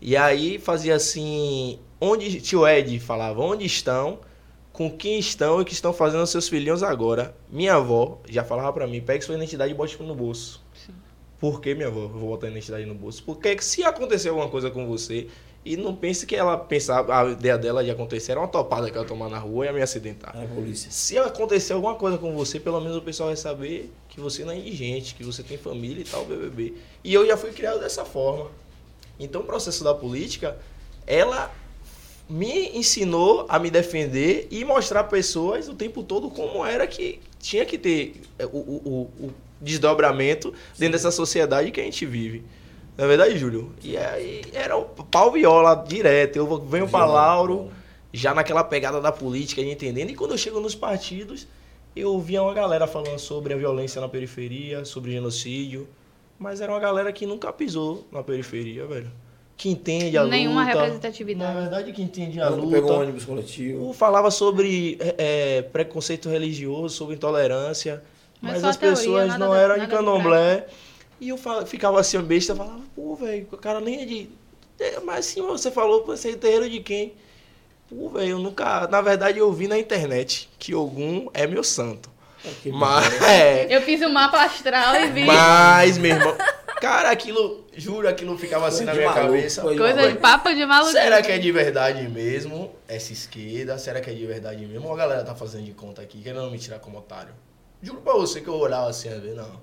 E aí fazia assim, onde, tio Ed falava, onde estão, com quem estão e o que estão fazendo seus filhinhos agora. Minha avó já falava pra mim, pegue sua identidade e bote no bolso. Por que, minha avó, eu vou botar a identidade no bolso? Porque se acontecer alguma coisa com você, e não pense que ela pensava, a ideia dela de acontecer era uma topada que ela ia tomar na rua e ia me acidentar. É a polícia. Se acontecer alguma coisa com você, pelo menos o pessoal vai saber que você não é indigente, que você tem família e tal, BBB. E eu já fui criado dessa forma. Então o processo da política, ela me ensinou a me defender e mostrar pessoas o tempo todo como era que tinha que ter é, o, o, o- desdobramento dentro dessa sociedade que a gente vive. Na verdade, Júlio? E aí era o pau viola direto. Eu venho pra Lauro, já naquela pegada da política, de entendendo. E quando eu chego nos partidos, eu via uma galera falando sobre a violência na periferia, sobre genocídio. Mas era uma galera que nunca pisou na periferia, velho. Que entende a Nenhuma luta. representatividade. Na verdade, que entende a Quando luta. pegou um ônibus coletivo. O falava sobre é, é, preconceito religioso, sobre intolerância, Mas mas, só as teoria, pessoas não da- eram de candomblé. E eu fa- ficava assim, besta, falava, pô, velho, o cara nem é de. É, mas assim, você falou, você é terreiro de quem? Pô, velho, eu nunca. Na verdade, eu vi na internet que Ogum é meu santo. Que Mas. [LAUGHS] É, Eu fiz o mapa astral e vi mas, meu irmão. Cara, aquilo. Juro, aquilo ficava assim Coisa na minha maluco, cabeça. coisa coisa de papo de maluco. Será que é de verdade mesmo essa esquerda? Será que é de verdade mesmo? Ou a galera tá fazendo de conta aqui, querendo me tirar como otário? Juro pra você que eu olhava assim a ver, não.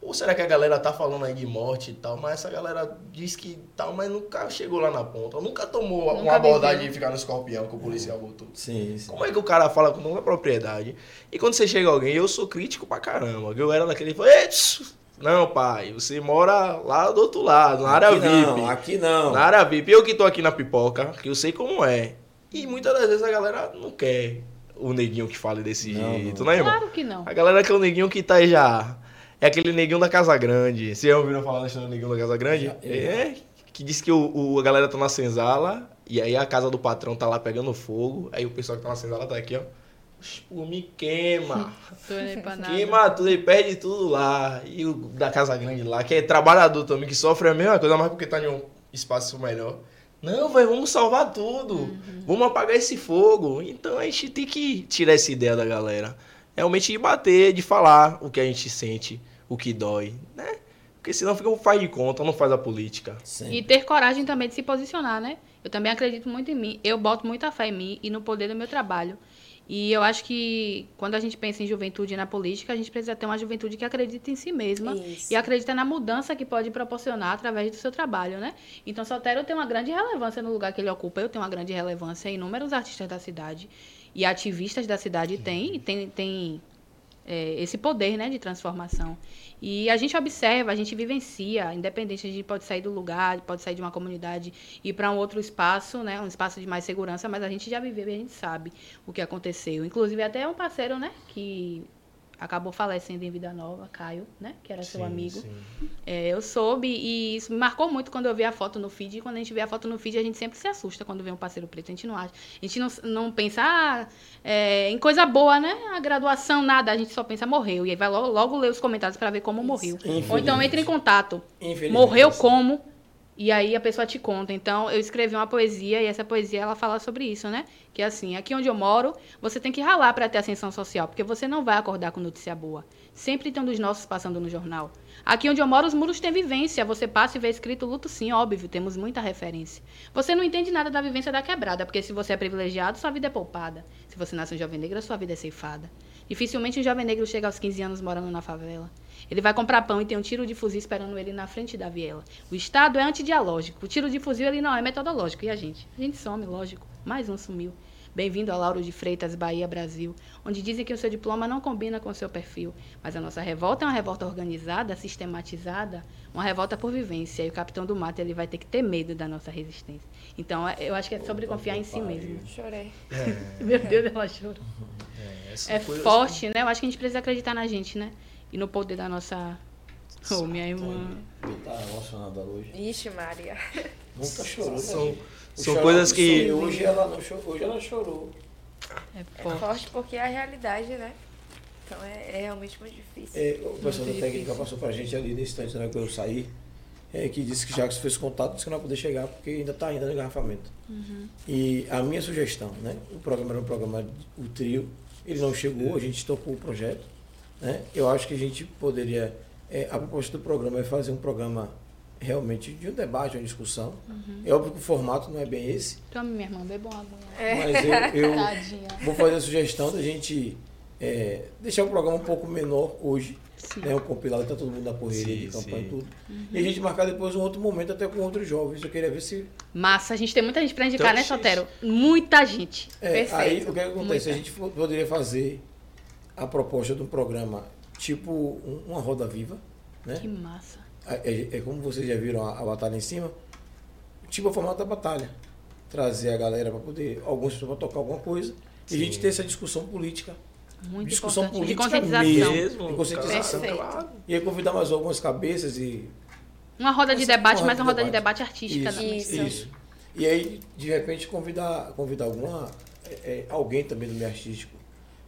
Ou será que a galera tá falando aí de morte e tal, mas essa galera diz que tal, mas nunca chegou lá na ponta. Nunca tomou Nunca uma abordagem de ficar no escorpião que o policial botou. Sim, sim. Como é que o cara fala com toda a propriedade? E quando você chega alguém, eu sou crítico pra caramba. que Eu era daquele. "Ei, Não, pai, você mora lá do outro lado, na área aqui VIP. não, aqui não. Na área VIP, eu que tô aqui na pipoca, que eu sei como é. E muitas das vezes a galera não quer o neguinho que fale desse Não, jeito, não. né, irmão? Claro que não. A galera que é o neguinho que tá aí já. É aquele neguinho da Casa Grande. Vocês já ouviram falar do neguinho da Casa Grande? Já, eu é. Que diz que o, o- a galera tá na senzala e aí a casa do patrão tá lá pegando fogo. Aí o pessoal que tá na senzala tá aqui, ó. Pô, me queima. [LAUGHS] Queima tudo e perde tudo lá. E o da Casa Grande lá, que é trabalhador também, que sofre a mesma coisa, mas porque tá em um espaço melhor. Não, velho, vamos salvar tudo. Uhum. Vamos apagar esse fogo. Então a gente tem que tirar essa ideia da galera. Realmente de bater, de falar o que a gente sente, o que dói, né? Porque senão fica um faz de conta, não faz a política. Sim. E ter coragem também de se posicionar, né? Eu também acredito muito em mim. Eu boto muita fé em mim e no poder do meu trabalho. E eu acho que quando a gente pensa em juventude e na política, a gente precisa ter uma juventude que acredita em si mesma Isso. e acredita na mudança que pode proporcionar através do seu trabalho, né? Então, Soltero tem uma grande relevância no lugar que ele ocupa. Eu tenho uma grande relevância. Inúmeros artistas da cidade e ativistas da cidade têm, têm, têm é, esse poder né, de transformação. E a gente observa, a gente vivencia, independente, a gente pode sair do lugar, pode sair de uma comunidade e ir para um outro espaço, né, um espaço de mais segurança, mas a gente já viveu e a gente sabe o que aconteceu. Inclusive, até um parceiro né, que acabou falecendo em Vida Nova, Caio, né? Que era seu Sim, amigo. sim. É, eu soube e isso me marcou muito quando eu vi a foto no feed. E quando a gente vê a foto no feed, a gente sempre se assusta quando vê um parceiro preto. A gente não acha. A gente não, não pensa ah, é, em coisa boa, né? A graduação, nada. A gente só pensa morreu. E aí vai logo, logo ler os comentários para ver como morreu. Ou então entra em contato. Morreu como? E aí a pessoa te conta. Então, eu escrevi uma poesia e essa poesia ela fala sobre isso, né? Que é assim, aqui onde eu moro, você tem que ralar para ter ascensão social, porque você não vai acordar com notícia boa. Sempre tem um dos nossos passando no jornal. Aqui onde eu moro, os muros têm vivência. Você passa e vê escrito luto sim, óbvio, temos muita referência. Você não entende nada da vivência da quebrada, porque se você é privilegiado, sua vida é poupada. Se você nasce um jovem negro, sua vida é ceifada. Dificilmente um jovem negro chega aos 15 anos morando na favela. Ele vai comprar pão e tem um tiro de fuzil esperando ele na frente da viela. O Estado é antidialógico. O tiro de fuzil ele não é metodológico. E a gente? A gente some, lógico. Mais um sumiu. Bem-vindo a Lauro de Freitas, Bahia, Brasil, onde dizem que o seu diploma não combina com o seu perfil. Mas a nossa revolta é uma revolta organizada, sistematizada, uma revolta por vivência. E o capitão do mato ele vai ter que ter medo da nossa resistência. Então, é- eu acho que é sobre confiar em si mesmo. Chorei. [LAUGHS] Meu Deus, ela chorou. É, É forte, né? Eu acho que a gente precisa acreditar na gente, né? E no poder da nossa. Oh, minha irmã. Ele tá emocionada hoje. Ixi, Maria. Nunca chorou, né, São? O são coisas que. Hoje ela, não chorou, hoje ela chorou. É É forte. forte porque é a realidade, né? Então é, é realmente muito difícil. É, o pessoal da técnica difícil. passou pra gente ali nesse instante, né, que eu saí, é, que disse que já que fez contato, disse que não vai poder chegar porque ainda está ainda no engarrafamento. E a minha sugestão, né? O programa era um programa, o trio, ele não chegou, a gente tocou o projeto. Né? Eu acho que a gente poderia. é, a proposta do programa é fazer um programa realmente de um debate, uma discussão. É óbvio que o formato não é bem esse, Tome, minha irmã, beba uma aguinha. É. mas eu, eu [LAUGHS] vou fazer a sugestão da gente é, deixar o programa um pouco menor hoje, Sim. né, um compilado, tá todo mundo na correria Sim, de campanha sim. e tudo. E a gente marcar depois um outro momento até com outros jovens. Eu queria ver se. Massa, a gente tem muita gente pra indicar, Então, né. Sotero? Muita gente. É, Perfeito. aí o que, é que acontece? Muita. A gente poderia fazer a proposta de um programa tipo um- uma roda viva, né? Que massa. É, é como vocês já viram a, a batalha em cima, tipo o formato da batalha. Trazer a galera para poder, algumas pessoas para tocar alguma coisa, e a gente Sim. ter essa discussão política. Muito Discussão importante. De política conscientização. Mesmo, De conscientização. Claro. E aí convidar mais algumas cabeças e Uma roda de Essa debate, roda mas uma de roda de debate. debate artística. Isso, né? Isso. isso. E aí, de repente, convidar, convidar alguma, é, é, alguém também do meio artístico,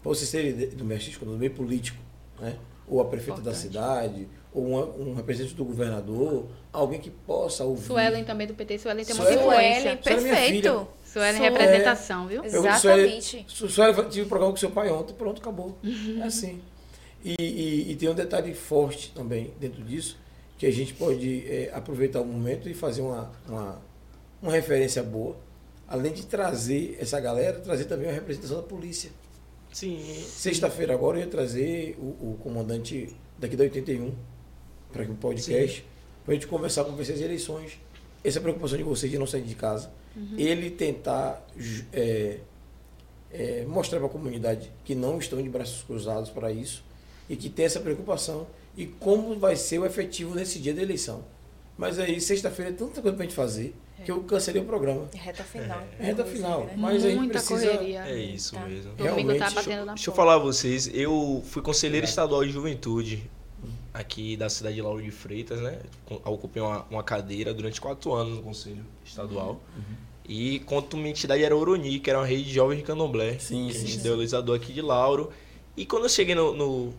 para vocês terem do artístico, do meio político, né? ou a prefeita da Importante. cidade, ou uma- um representante do governador, alguém que possa ouvir. Suelen também do PT. Suelen tem muita Suelen- influência. Suelen, Suelen perfeito. Suelen Suelen. representação, viu? Exatamente. Sueli, Sueli, tive um programa com seu pai ontem, pronto, acabou. Uhum. É assim. E, e- e tem um detalhe forte também dentro disso, que a gente pode é, aproveitar o momento e fazer uma, uma, uma referência boa. Além de trazer essa galera, trazer também uma representação da polícia. Sim. Sexta-feira agora eu ia trazer o, o comandante daqui da 81 para aqui um podcast, para a gente conversar com vocês as eleições. Essa preocupação de vocês de não sair de casa. Ele tentar é, é, mostrar para a comunidade que não estão de braços cruzados para isso e que tem essa preocupação e como vai ser o efetivo nesse dia da eleição. Mas aí, sexta-feira, é tanta coisa para a gente fazer que eu cancelei o programa. Reta final. É reta final. né? Mas a gente Muita precisa. correria. É isso Tá. mesmo. Tá Realmente, batendo na Deixa eu porta. falar a vocês, eu fui conselheiro estadual de juventude aqui da cidade de Lauro de Freitas, né? Ocupei uma, uma cadeira durante quatro anos no conselho estadual. E quanto minha entidade era Oroni, que era uma rede de jovens de candomblé. Sim, que a sim, gente sim. deu idealizador aqui de Lauro. E quando eu cheguei no, no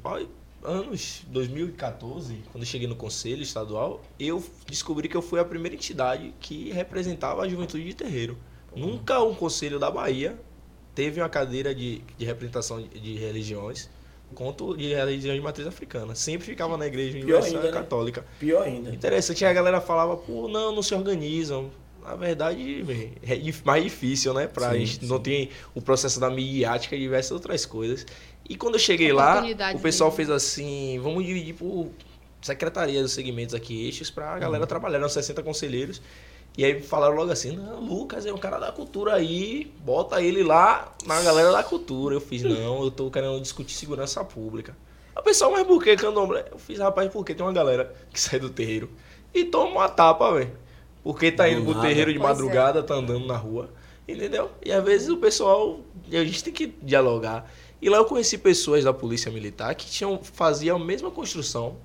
anos 2014, quando eu cheguei no conselho estadual, eu descobri que eu fui a primeira entidade que representava a juventude de terreiro. Nunca um conselho da Bahia teve uma cadeira de, de representação de, de religiões quanto de religiões de matriz africana. Sempre ficava na igreja universal ainda, né? católica. Pior ainda. Interessante, a galera falava, pô, não, não se organizam. Na verdade, é mais difícil, né? Pra Sim, gente sim. não tem o processo da midiática e diversas outras coisas. E quando eu cheguei lá, o pessoal mesmo. fez assim, vamos dividir por secretaria dos segmentos aqui, eixos, pra galera Uhum. trabalhar, eram 60 conselheiros. E aí falaram logo assim, não, Lucas é um cara da cultura aí, bota ele lá na galera da cultura. Eu fiz, não, eu tô querendo discutir segurança pública. A pessoa, mas por que candomblé? Eu fiz, rapaz, porque tem uma galera que sai do terreiro e toma uma tapa, velho. Porque tá Do indo pro terreiro de é. madrugada, tá andando na rua, entendeu? E às vezes o pessoal, a gente tem que dialogar. E lá eu conheci pessoas da polícia militar que tinham faziam a mesma construção,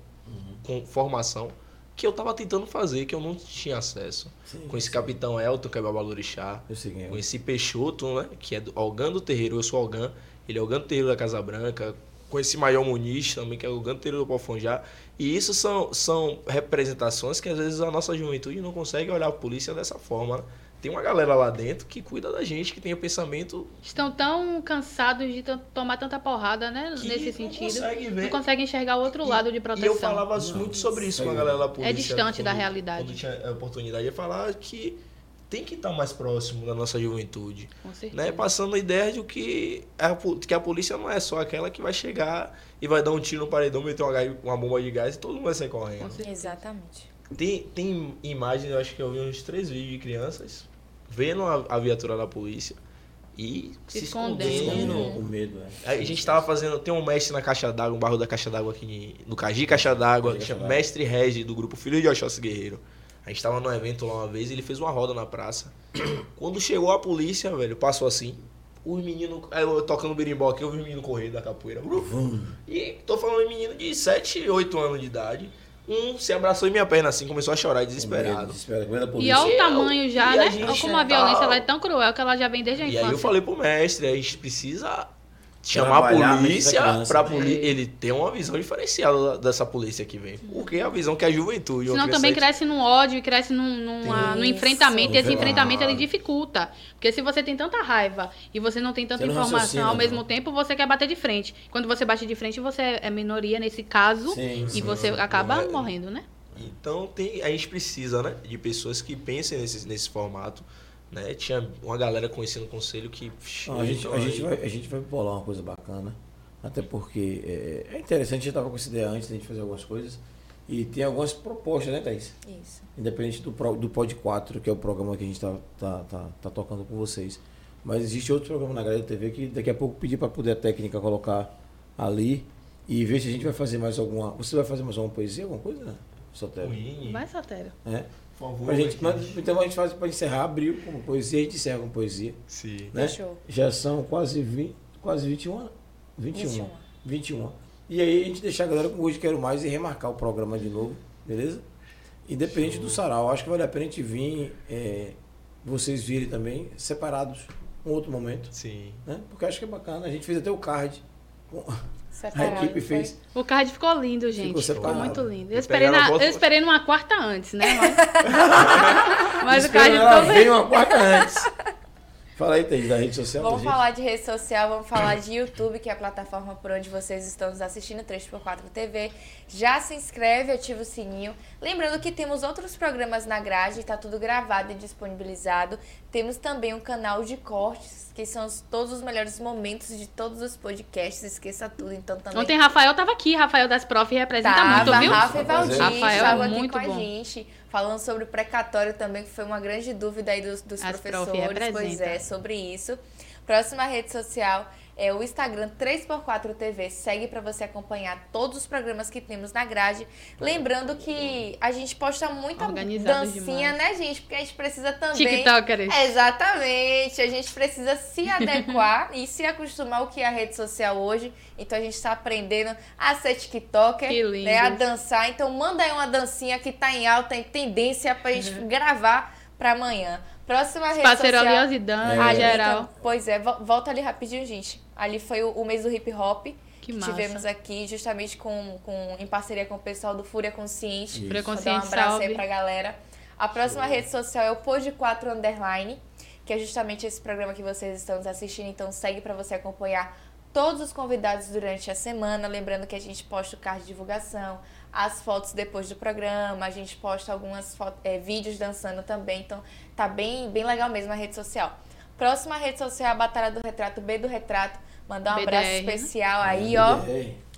com formação, que eu estava tentando fazer, que eu não tinha acesso. Sim. Conheci capitão Elton, que é Babalorixá. É. Conheci Peixoto, né? Que é do Algan do Terreiro, eu sou Algan. Ele é Algan do Terreiro da Casa Branca. Conheci Maior Muniz também, que é o Algan do Terreiro do Pofonjá. E isso são, são representações que às vezes a nossa juventude não consegue olhar a polícia dessa forma. né? Tem uma galera lá dentro que cuida da gente, que tem o pensamento Estão tão cansados de tomar tanta porrada, né? que nesse não sentido. consegue ver. Não conseguem enxergar o outro lado de E proteção. eu falava Não, muito sobre isso com a galera da polícia. É distante da quando- realidade. Quando tinha a oportunidade de falar que tem que estar mais próximo da nossa juventude. Com certeza. né, passando a ideia de que a, que a polícia não é só aquela que vai chegar e vai dar um tiro no paredão, meter uma, uma bomba de gás e todo mundo vai sair correndo. Exatamente. Tem, tem imagens, eu acho que eu vi uns três vídeos de crianças vendo a, a viatura da polícia e Se se, escondendo. escondendo. O medo, é. Aí A gente tava fazendo, tem um mestre na caixa d'água, um barro da caixa d'água aqui no Caji Caixa d'Água, que chama. Mestre Regi, do grupo Filho de Oxóssi Guerreiro. A gente tava num evento lá uma vez e ele fez uma roda na praça. [COUGHS] Quando chegou a polícia, velho, passou assim. Os meninos, aí eu tocando berimbau aqui, eu vi o menino correr da capoeira. E tô falando de menino de 7, 8 anos de idade. Um se abraçou em minha perna assim, começou a chorar desesperado. E olha o tamanho já, E né? gente Olha como a tá- violência ela é tão cruel que ela já vem desde a E infância. aí eu falei pro mestre, a gente precisa chamar a polícia poli É. ele ter uma visão diferenciada da- dessa polícia que vem. Porque é a visão que a juventude. Senão também cresce num ódio e cresce num, numa, no Isso. enfrentamento. E esse Ah. enfrentamento ele dificulta. Porque se você tem tanta raiva e você não tem tanta não informação ao mesmo não. tempo, você quer bater de frente. Quando você bate de frente, você é minoria nesse caso Sim, e sim. você acaba é- morrendo, né? Então tem, a gente precisa, né, de pessoas que pensem nesse, nesse formato. Né? Tinha uma galera conhecendo o conselho que. Não, a, gente, a, gente vai, a gente vai bolar uma coisa bacana. Até porque é, é interessante, a gente estava com essa ideia antes de a gente fazer algumas coisas. E tem algumas propostas, né, Thaís? Isso. Independente do, do Pod 4, que é o programa que a gente está tá, tá, tá tocando com vocês. Mas existe outro programa na grade da TV que daqui a pouco pedir para poder a técnica colocar ali e ver se a gente vai fazer mais alguma. Você vai fazer mais alguma poesia, alguma coisa, né? Sotero? Vai, Sotero. É? Favor. Pra gente, mas, então a gente faz para encerrar, abriu com poesia, a gente encerra com poesia. Sim. Né? Fechou. Já são quase 20, quase 21 anos. 21. 21. 21. E aí a gente deixar a galera com hoje quero mais e remarcar o programa de novo, beleza? Independente do sarau, acho que vale a pena a gente vir, é, vocês virem também, separados, um outro momento, Sim. né? Porque acho que é bacana. A gente fez até o card. A Separado, equipe não foi? fez. O card ficou lindo, gente. Ficou Ficou, muito lindo. Eu esperei, na, a eu esperei numa quarta antes, né? Mas, [LAUGHS] mas o card ficou veio uma quarta antes. [LAUGHS] Fala aí, Thaís, da rede social. Vamos falar de rede social, vamos falar de YouTube, que é a plataforma por onde vocês estão nos assistindo, 3x4 TV. Já se inscreve, ativa o sininho. Lembrando que temos outros programas na grade, está tudo gravado e disponibilizado. Temos também um canal de cortes, que são os- todos os melhores momentos de todos os podcasts, esqueça tudo. Então também Ontem Rafael tava aqui, Rafael das Prof representa Tava, muito, viu? Rafa e Rafael Valdir é estavam aqui muito com a bom. gente, falando sobre o precatório também, que foi uma grande dúvida aí dos, dos As prof professores. Pois é, sobre isso. Próxima rede social é o Instagram 3x4 TV. Segue para você acompanhar todos os programas que temos na grade. Lembrando que a gente posta muita Organizados dancinha, demais. né, gente? Porque a gente precisa também. TikTokers. Exatamente, a gente precisa se [LAUGHS] adequar e se acostumar ao que é a rede social hoje. Então a gente está aprendendo a ser TikToker, Que lindo. né, a dançar. Então manda aí uma dancinha que tá em alta, em tendência pra gente Uhum. gravar pra amanhã. Próxima rede Parceiro social. ali, Osidan, É. em geral. Pois é, vo- volta ali rapidinho, gente. Ali foi o, o mês do hip hop. Que que tivemos aqui justamente com, com, em parceria com o pessoal do Fúria Consciente. Isso. Fúria Vou dar um Consciente, abraço aí salve. pra galera. A próxima rede social é o Pod 4 Underline, que é justamente esse programa que vocês estão nos assistindo. Então segue pra você acompanhar todos os convidados durante a semana. Lembrando que a gente posta o card de divulgação, as fotos depois do programa, a gente posta algumas fo- eh, vídeos dançando também. Então tá bem, bem legal mesmo a rede social. Próxima rede social é a Batalha do Retrato, B do Retrato. Mandar um BDR, abraço né? especial aí, ó,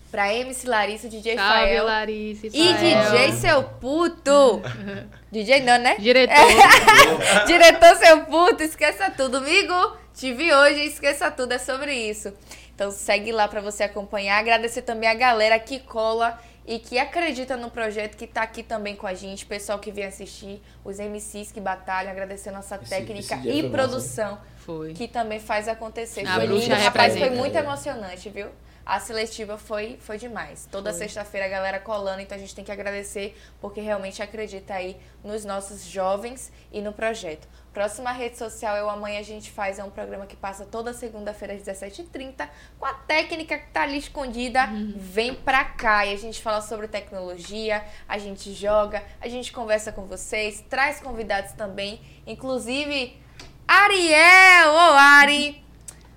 pra MC Larissa, DJ Salve, Fael. Larissa. E Fael. DJ seu puto! [LAUGHS] DJ não, né? Diretor. [LAUGHS] Diretor seu puto, esqueça tudo. Amigo, te vi hoje, esqueça tudo, é sobre isso. Então segue lá pra você acompanhar. Agradecer também a galera que cola e que acredita no projeto, que tá aqui também com a gente, pessoal que vem assistir, os MCs que batalham, agradecer a nossa Esse- técnica esse e massa, produção. Foi. que também faz acontecer. A foi bruxa lindo, rapaz, foi muito emocionante, viu? A seletiva foi, foi demais. Toda sexta-feira a galera colando, então a gente tem que agradecer porque realmente acredita aí nos nossos jovens e no projeto. Próxima rede social é o Amanhã a gente faz, é um programa que passa toda segunda-feira às 17h30 com a técnica que tá ali escondida. Vem pra cá e a gente fala sobre tecnologia, a gente joga, a gente conversa com vocês, traz convidados também, inclusive Ariel, ô Ari,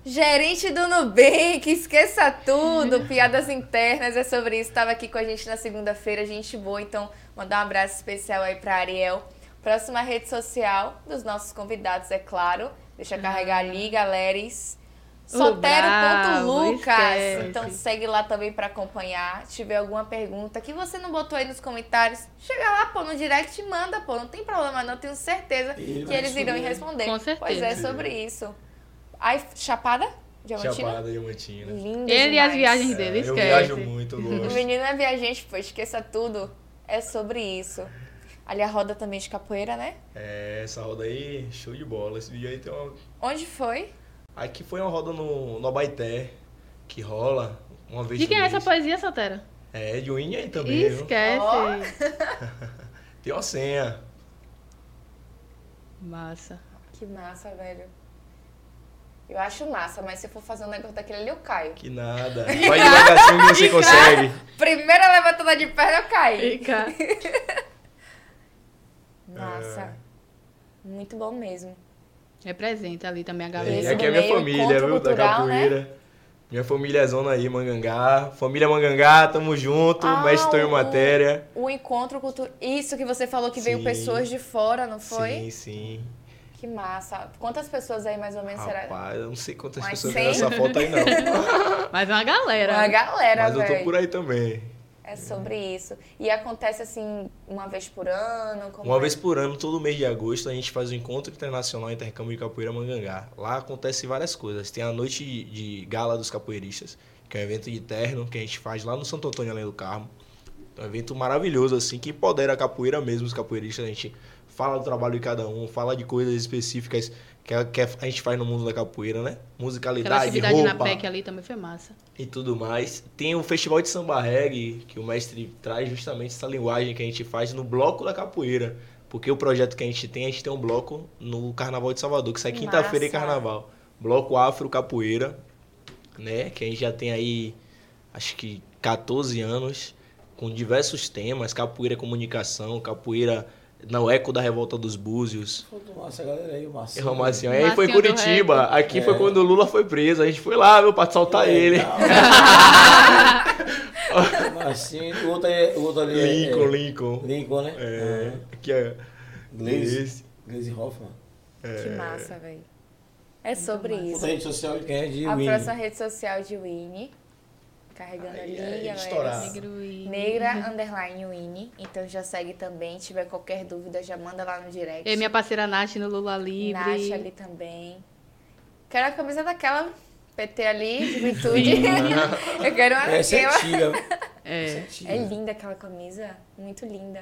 gerente do Nubank, esqueça tudo, [LAUGHS] piadas internas, é sobre isso. Estava aqui com a gente na segunda-feira, gente boa, então mandar um abraço especial aí para Ariel. Próxima rede social dos nossos convidados, é claro. Deixa eu carregar ali, galeres. Sotero.lucas. Então segue lá também para acompanhar. Se tiver alguma pergunta que você não botou aí nos comentários, chega lá, pô, no direct e manda, pô. Não tem problema, não. Tenho certeza Ele que eles irão responder. responder. Com certeza. Pois é, sobre isso. Ai, Chapada? Diamantina? Chapada Diamantina. Lindo Ele e as demais. viagens dele, É, eu esquece. viajo muito, eu O gosto. [LAUGHS] menino é viajante, pô, esqueça tudo. É sobre isso. Ali a roda também de capoeira, né? É, essa roda aí, show de bola. Esse vídeo aí tem uma. Onde foi? Aqui foi uma roda no, no Abaité, que rola uma vez De quem é essa poesia, Sotero? É, de Winnie aí também, viu? Esquece. Ó. [LAUGHS] Tem uma senha. Massa. Que massa, velho. Eu acho massa, mas se eu for fazer um negócio daquele ali, eu caio. Que nada. Vai devagarzinho que você consegue. Primeira levantada de perna, eu caí. Fica. [LAUGHS] Massa. Muito bom mesmo. Representa ali também a É, galera. Esse aqui é minha meio, família, viu? Da cultural, né? capoeira. Minha família é zona aí, Mangangá. Família Mangangá, tamo junto. Ah, mestre Tonho o- Matéria. O encontro cultural. Isso que você falou que veio Sim. pessoas de fora, não foi? Sim, sim. Que massa. Quantas pessoas aí mais ou menos será? Rapaz, eu não sei quantas pessoas cem? tem nessa foto aí, não. [LAUGHS] Mas uma galera. Uma galera, Mas eu tô por aí também. É sobre isso. E acontece assim, uma vez por ano? Como Uma é? vez por ano, todo mês de agosto, a gente faz o Encontro Internacional Intercâmbio de Capoeira Mangangá. Lá acontece várias coisas. Tem a noite de, de gala dos capoeiristas, que é um evento de terno que a gente faz lá no Santo Antônio, além do Carmo. É um evento maravilhoso, assim, que empodera a capoeira mesmo, os capoeiristas. A gente fala do trabalho de cada um, fala de coisas específicas que a, que a gente faz no mundo da capoeira, né? Musicalidade, roupa na PEC ali também foi massa. e tudo mais. Tem o Festival de Samba Reggae, que o mestre traz justamente essa linguagem que a gente faz no bloco da capoeira. Porque o projeto que a gente tem, a gente tem um bloco no Carnaval de Salvador, que sai quinta-feira massa. Carnaval. Bloco Afro Capoeira, né? Que a gente já tem aí, acho que 14 anos, com diversos temas. Capoeira comunicação, capoeira no eco da revolta dos búzios. Massa, galera aí, o Marcinho. Marcinho. Aí foi em Curitiba. Aqui foi É. quando o Lula foi preso. A gente foi lá, meu, pra soltar ele. [LAUGHS] Marcinho, o outro, é, o outro ali é- Lincoln, é, Lincoln. Lincoln, né? É, aqui é Glaze. Glaze. Hoffman. Que massa, velho. É sobre isso. Outra rede social de quem é de A Winnie. próxima rede social de Winnie. Carregando Aí ali, é galera. e... Negra underline Winnie. Então já segue também. Se tiver qualquer dúvida, já manda lá no direct. E minha parceira Nath no Lula Livre. Nath ali também. Quero a camisa daquela PT ali, juventude. [LAUGHS] Eu quero uma Essa é. É. Essa é antiga. É linda aquela camisa, muito linda.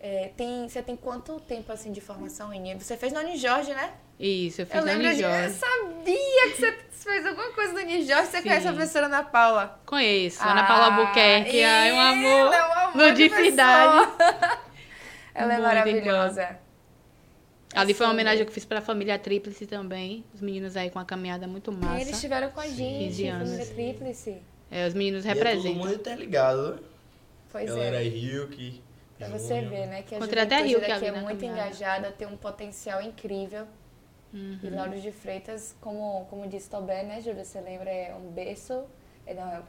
É, tem, você tem quanto tempo assim de formação, Winnie? Você fez no Unijorge, né? Isso, eu fiz eu na lembro de. Eu sabia que você fez alguma coisa no Unijorge. Você Sim. conhece a professora Ana Paula? Conheço, Ana Paula Albuquerque. Ai, um amor. ela é um amor No de de cidade. pessoa. Ela é Muito maravilhosa. Ali foi uma homenagem que eu fiz pra família Tríplice também. Os meninos aí com a caminhada muito Eles massa. estiveram com a gente, 15 anos. família Tríplice. É, os meninos E é todo representam. mundo interligado, né? Pois Galera é. Hilke. Pra você ver, né? Que a Encontrei até juventude Rio que daqui é na muito caminhada. engajada, tem um potencial incrível. Uhum. E Lauro de Freitas, como, como disse Tobé, né, Júlia? Você lembra? É um berço. É, não, é,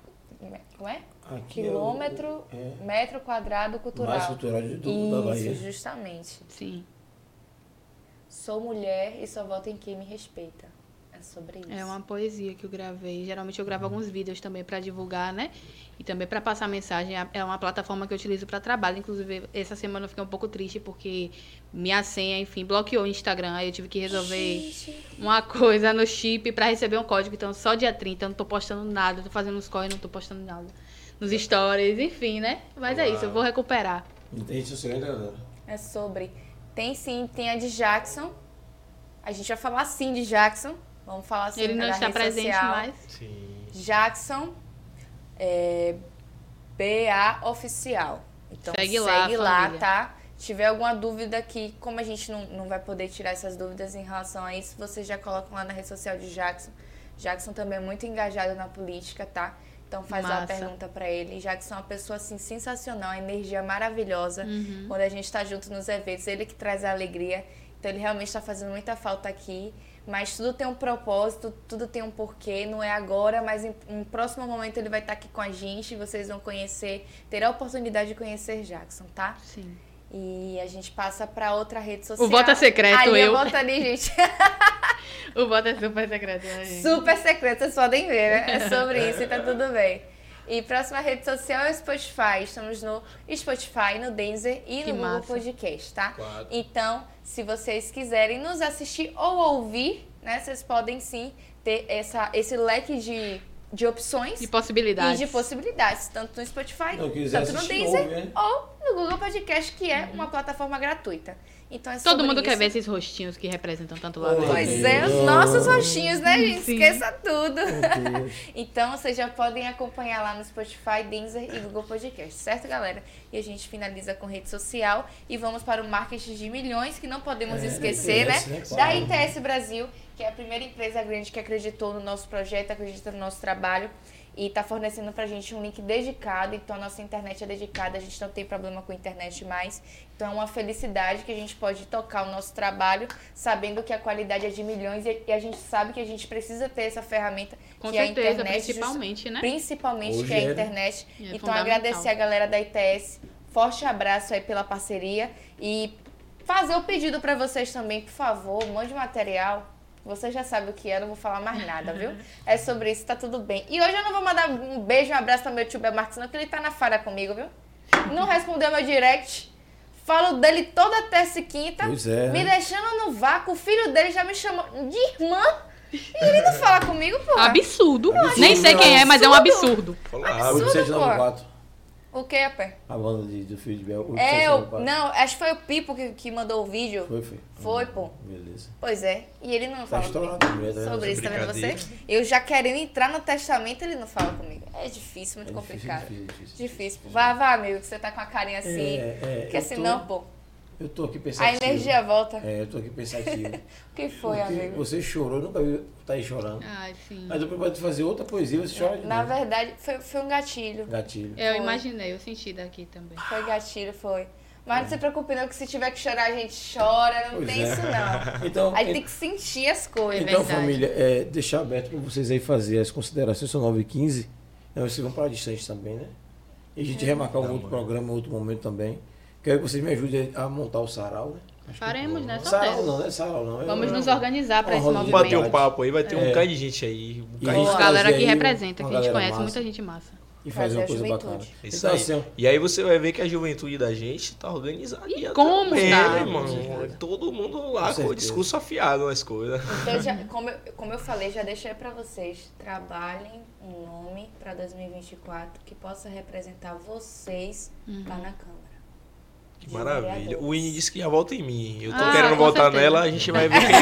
como é? Aqui Quilômetro, É o, metro quadrado é, cultural. mais cultural de tudo da Bahia. Isso, justamente. Sim. Sou mulher e só voto em quem me respeita. É sobre isso. É uma poesia que eu gravei. Geralmente eu gravo alguns vídeos também pra divulgar, né? E também pra passar mensagem. É uma plataforma que eu utilizo pra trabalho. Inclusive, essa semana eu fiquei um pouco triste porque minha senha, enfim, bloqueou o Instagram. Aí eu tive que resolver Gente, uma coisa no chip pra receber um código. Então, só dia 30 eu não tô postando nada. Eu tô fazendo os corre, não tô postando nada. Nos stories, enfim, né? Mas é isso, eu vou recuperar. Não tem social ainda. É sobre. Tem sim, tem a de Jackson. A gente vai falar sim de Jackson. Vamos falar assim Ele não está presente social. mais. Sim. Jackson é, BA Oficial. Então Segue segue, lá, lá, família. tá? Se tiver alguma dúvida aqui, como a gente não, não vai poder tirar essas dúvidas em relação a isso, vocês já colocam lá na rede social de Jackson. Jackson também é muito engajado na política, tá? Então faz lá a Massa. pergunta pra ele. Jackson é uma pessoa assim sensacional, energia maravilhosa. Uhum. Quando a gente tá junto nos eventos, ele que traz a alegria. Então ele realmente está fazendo muita falta aqui. Mas tudo tem um propósito, tudo tem um porquê. Não é agora, mas em um próximo momento ele vai estar aqui com a gente. Vocês vão conhecer, ter a oportunidade de conhecer Jackson, tá? Sim. E a gente passa pra outra rede social. voto é secreto, ali eu. voto ali, gente. [LAUGHS] O voto é super secreto, né, gente? Super secreto, vocês podem ver, né? É sobre isso e tá tudo bem. E próxima rede social é o Spotify. Estamos no Spotify, no Deezer e Que no Google massa. Podcast, tá? Claro. Então, se vocês quiserem nos assistir ou ouvir, né? Vocês podem sim ter essa, esse leque de, de opções De e possibilidades. de possibilidades, tanto no Spotify, tanto no Deezer ouve, né? ou no Google Podcast, que é uma plataforma gratuita. Então é. Todo sobre mundo quer isso. ver esses rostinhos que representam tanto lado. Oi. Pois é, os nossos rostinhos, né, gente? Sim. Esqueça tudo. [LAUGHS] Então vocês já podem acompanhar lá no Spotify, Deezer e Google Podcast, certo, galera? E a gente finaliza com rede social e vamos para o marketing de milhões, que não podemos É, esquecer, ITS, né? né? Da. ITS Brasil, que é a primeira empresa grande que acreditou no nosso projeto, acredita no nosso trabalho e está fornecendo pra gente um link dedicado. Então a nossa internet é dedicada, a gente não tem problema com internet mais. Então é uma felicidade que a gente pode tocar o nosso trabalho, sabendo que a qualidade é de milhões e a gente sabe que a gente precisa ter essa ferramenta Com que é a certeza, internet. just- principalmente, né? Principalmente Hoje que é a é, internet. É então agradecer a galera da ITS. Forte abraço aí pela parceria e fazer o pedido pra vocês também, por favor, mande material. Você já sabe o que é, não vou falar mais nada, viu? É sobre isso, tá tudo bem. E hoje eu não vou mandar um beijo, um abraço pra meu tio Bel Marques, não, porque ele tá na falha comigo, viu? Não respondeu meu direct. Falo dele toda terça e quinta. Pois é, Me né? deixando no vácuo. O filho dele já me chamou de irmã. E ele não fala comigo, pô. Absurdo. Absurdo, Nem sei quem é, mas é um absurdo. absurdo. Fala Absurdo. rápido. 8794. O que, pé? A banda de, do filho de Bel. É, o, 8794. não, acho que foi o Pipo que, que mandou o vídeo. Foi, foi. Foi, pô. Beleza. Pois é. E ele não fala estourado, comigo. tá? Sobre isso, tá vendo você? Eu já querendo entrar no testamento, ele não fala comigo. É difícil, muito É difícil, complicado. difícil, difícil. Difícil. Vá, vá, amigo, que você tá com a carinha assim. É, é, porque eu tô- senão, pô, Eu tô aqui a pensativo. energia volta. É, eu tô aqui pensativo. [LAUGHS] O que foi, Porque amigo? Você chorou, eu nunca vi tá aí chorando. Ai, sim. Mas depois pode fazer outra poesia, você chora de Na novo. verdade, foi, foi um gatilho. Gatilho. Eu Foi. imaginei, eu senti daqui também. Foi gatilho, foi. Mas não se preocupe não, que se tiver que chorar, a gente chora. Não Pois tem é. isso, não. [LAUGHS] Então, Aí tem que sentir as coisas. então verdade. família, é, deixar aberto para vocês aí fazer as considerações, são 9h15. Então, vocês vão para distante também, né? E a gente remarcar um Tá, outro programa, outro momento também. Quero que vocês me ajudem a montar o sarau, né? Acho que- Faremos, né? Sarau não, não é sarau não. Vamos É- nos organizar pra uma esse de Vamos bater um papo aí, vai ter um É. bocado de gente aí. Um E bocado de galera que aí representa, que a gente conhece, massa. muita gente massa. E fazer uma a coisa juventude. bacana. É Isso Então, aí. assim, E aí você vai ver que a juventude da gente tá organizada. E como também, tá? né, Com certeza. Todo mundo Com lá com, o certeza. discurso afiado nas coisas. Então, já, [LAUGHS] como, eu, como eu falei, já deixei pra vocês. Trabalhem um nome pra 2024 que possa representar vocês Uhum. lá na Câmara. Que De maravilha. O Ine disse que já volta em mim. Eu tô Ah, querendo voltar certeza. nela, a gente vai ver quem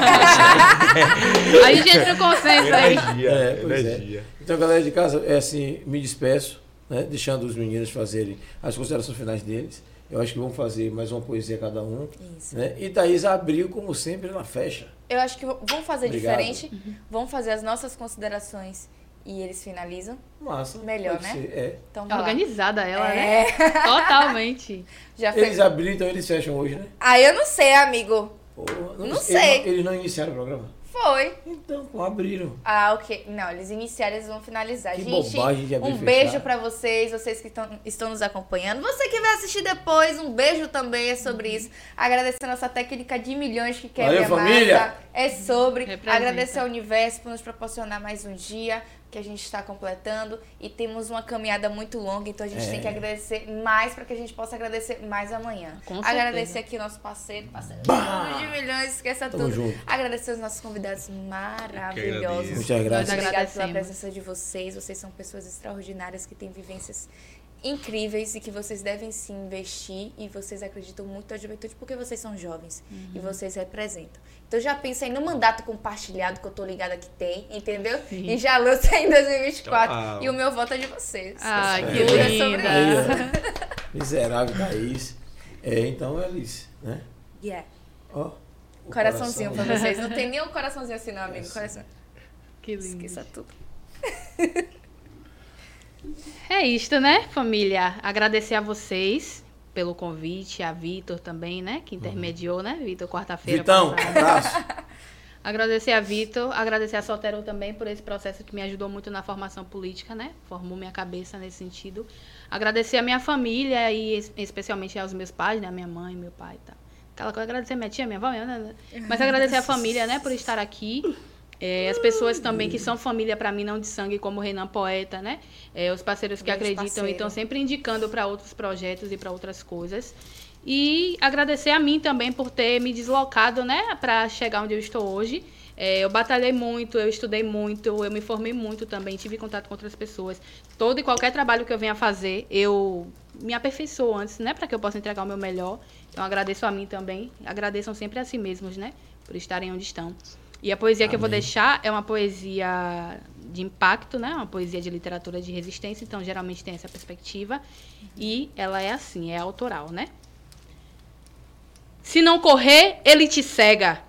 Aí [LAUGHS] a gente entra no consenso aí. Energia, É, é. energia. Então, galera de casa, é assim, me despeço, né? Deixando os meninos fazerem as considerações finais deles. Eu acho que vão fazer mais uma poesia cada um. Isso. Né? E Thaís abriu, como sempre, na fecha. Eu acho que vamos fazer Obrigado. diferente. Vamos fazer as nossas considerações e eles finalizam. Massa. Melhor, né? ser, É. Então, lá. Organizada ela, né? É. [LAUGHS] Totalmente. Já. Eles abriram, então eles fecham hoje, né? Ah, eu não sei, amigo. Pô, Não eles sei. Eles não iniciaram o programa? Foi. Então, pô, abriram. Ah, ok. Não, eles iniciaram, eles vão finalizar. Que Gente, bobagem de abrir um beijo pra vocês, vocês que estão, estão nos acompanhando. Você que vai assistir depois, um beijo também é sobre isso. Agradecer a nossa técnica de milhões que quer Valeu, a família. massa. É sobre. Representa. Agradecer ao universo por nos proporcionar mais um dia que a gente está completando e temos uma caminhada muito longa, então a gente É. tem que agradecer mais para que a gente possa agradecer mais amanhã. Com certeza. agradecer aqui o nosso parceiro, parceiro Bah! de milhões, esqueça Tamo tudo. junto. Agradecer os nossos convidados maravilhosos. Muito obrigada pela presença de vocês. Vocês são pessoas extraordinárias que têm vivências incríveis e que vocês devem se investir e vocês acreditam muito na juventude porque vocês são jovens Uhum. e vocês representam. Então já pensa aí no mandato compartilhado que eu tô ligada que tem, entendeu? Sim. E já lança em 2024. Tchau. E o meu voto é de vocês. Essa que é linda. sobre Aí, isso. ó. Miserável Thaís. É, então eles, né? Yeah. Ó. o Coraçãozinho coração. pra vocês. Não tem nem um coraçãozinho assim, não, amigo. Coração. Que lindo. Esqueça tudo. [LAUGHS] É isto, né, família? Agradecer a vocês pelo convite, a Vitor também, né, que intermediou, né, Vitor, quarta-feira Vitão, passada. abraço. [LAUGHS] Agradecer a Vitor, agradecer a Soltero também por esse processo que me ajudou muito na formação política, né? Formou minha cabeça nesse sentido. Agradecer a minha família e es- especialmente aos meus pais, né? A minha mãe, meu pai e tal. Aquela coisa, agradecer a minha tia, minha avó, minha... né? mas agradecer a família, né, por estar aqui. É, as pessoas também que são família para mim, não de sangue, como o Renan Poeta, né? É, os parceiros que Grande acreditam e parceiro. estão sempre indicando para outros projetos e para outras coisas. E agradecer a mim também por ter me deslocado, né, para chegar onde eu estou hoje. É, eu batalhei muito, eu estudei muito, eu me formei muito também, tive contato com outras pessoas. Todo e qualquer trabalho que eu venha fazer, eu me aperfeiçoo antes, né, para que eu possa entregar o meu melhor. Então agradeço a mim também, agradeçam sempre a si mesmos, né, por estarem onde estão. E a poesia que eu vou Amém. deixar é uma poesia de impacto, né? Uma poesia de literatura de resistência, então geralmente tem essa perspectiva. E ela é assim, é autoral, né? Se não correr, ele te cega.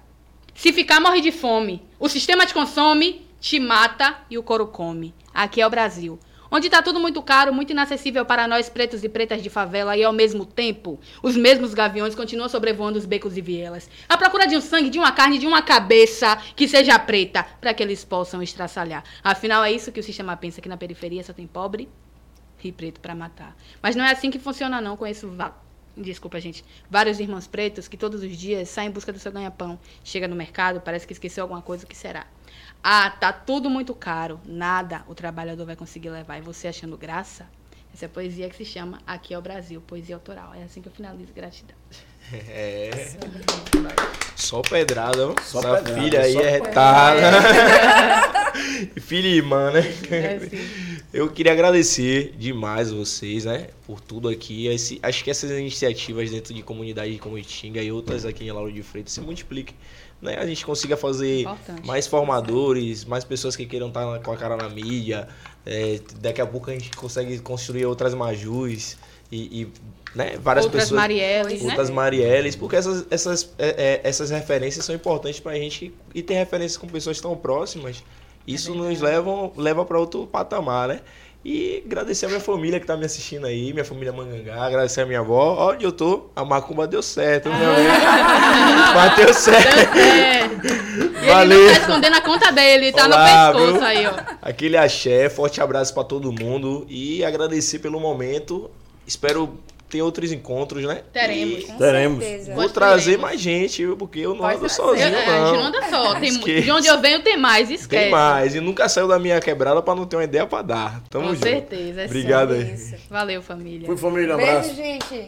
Se ficar, morre de fome. O sistema te consome, te mata e o couro come. Aqui é o Brasil. Onde está tudo muito caro, muito inacessível para nós pretos e pretas de favela, e ao mesmo tempo, os mesmos gaviões continuam sobrevoando os becos e vielas. À procura de um sangue, de uma carne, de uma cabeça que seja preta, para que eles possam estraçalhar. Afinal, é isso que o sistema pensa, que na periferia só tem pobre e preto para matar. Mas não é assim que funciona, não. Conheço va- Desculpa, gente. Vários irmãos pretos que todos os dias saem em busca do seu ganha-pão. Chega no mercado, parece que esqueceu alguma coisa, o que será? Ah, tá tudo muito caro. Nada o trabalhador vai conseguir levar. E você achando graça? Essa é a poesia que se chama Aqui é o Brasil, poesia autoral. É assim que eu finalizo. Gratidão. É. [LAUGHS] Só pedrada, ó. Só Essa pedrada, filha aí só é retada. [LAUGHS] filha e irmã, né? É. Eu queria agradecer demais vocês, né? Por tudo aqui. Esse- acho que essas iniciativas dentro de comunidade como Itinga e outras aqui em Lauro de Freitas se multipliquem. Né? A gente consiga fazer Importante. mais formadores, mais pessoas que queiram estar com a cara na mídia. É, daqui a pouco a gente consegue construir outras Majus e, e, né? várias Outras pessoas. Marielles, né? Outras Marielles, porque essas, essas, é, é, essas referências são importantes pra gente e ter referências com pessoas tão próximas. Isso nos leva, leva para outro patamar, né? E agradecer a minha família que tá me assistindo aí, minha família Mangangá, agradecer a minha avó. Onde eu tô, a macumba deu certo, meu amigo. Bateu certo. Ele Valeu. não tá escondendo a conta dele, tá Olá, no pescoço viu? aí, ó. Aquele axé, forte abraço pra todo mundo e agradecer pelo momento. Espero ter outros encontros, né? Teremos. E Com Teremos. certeza. Vou trazer teremos. mais gente, viu? porque eu não Pode ando trazer. sozinho, Eu- é, a gente não. não anda só. Tem, Esquece. de onde eu venho tem mais, esquece. Tem mais. E nunca saiu da minha quebrada pra não ter uma ideia pra dar. Tamo Com junto. certeza. é Obrigado aí. Isso. Valeu, família. Fui família, um Beijo, abraço. gente.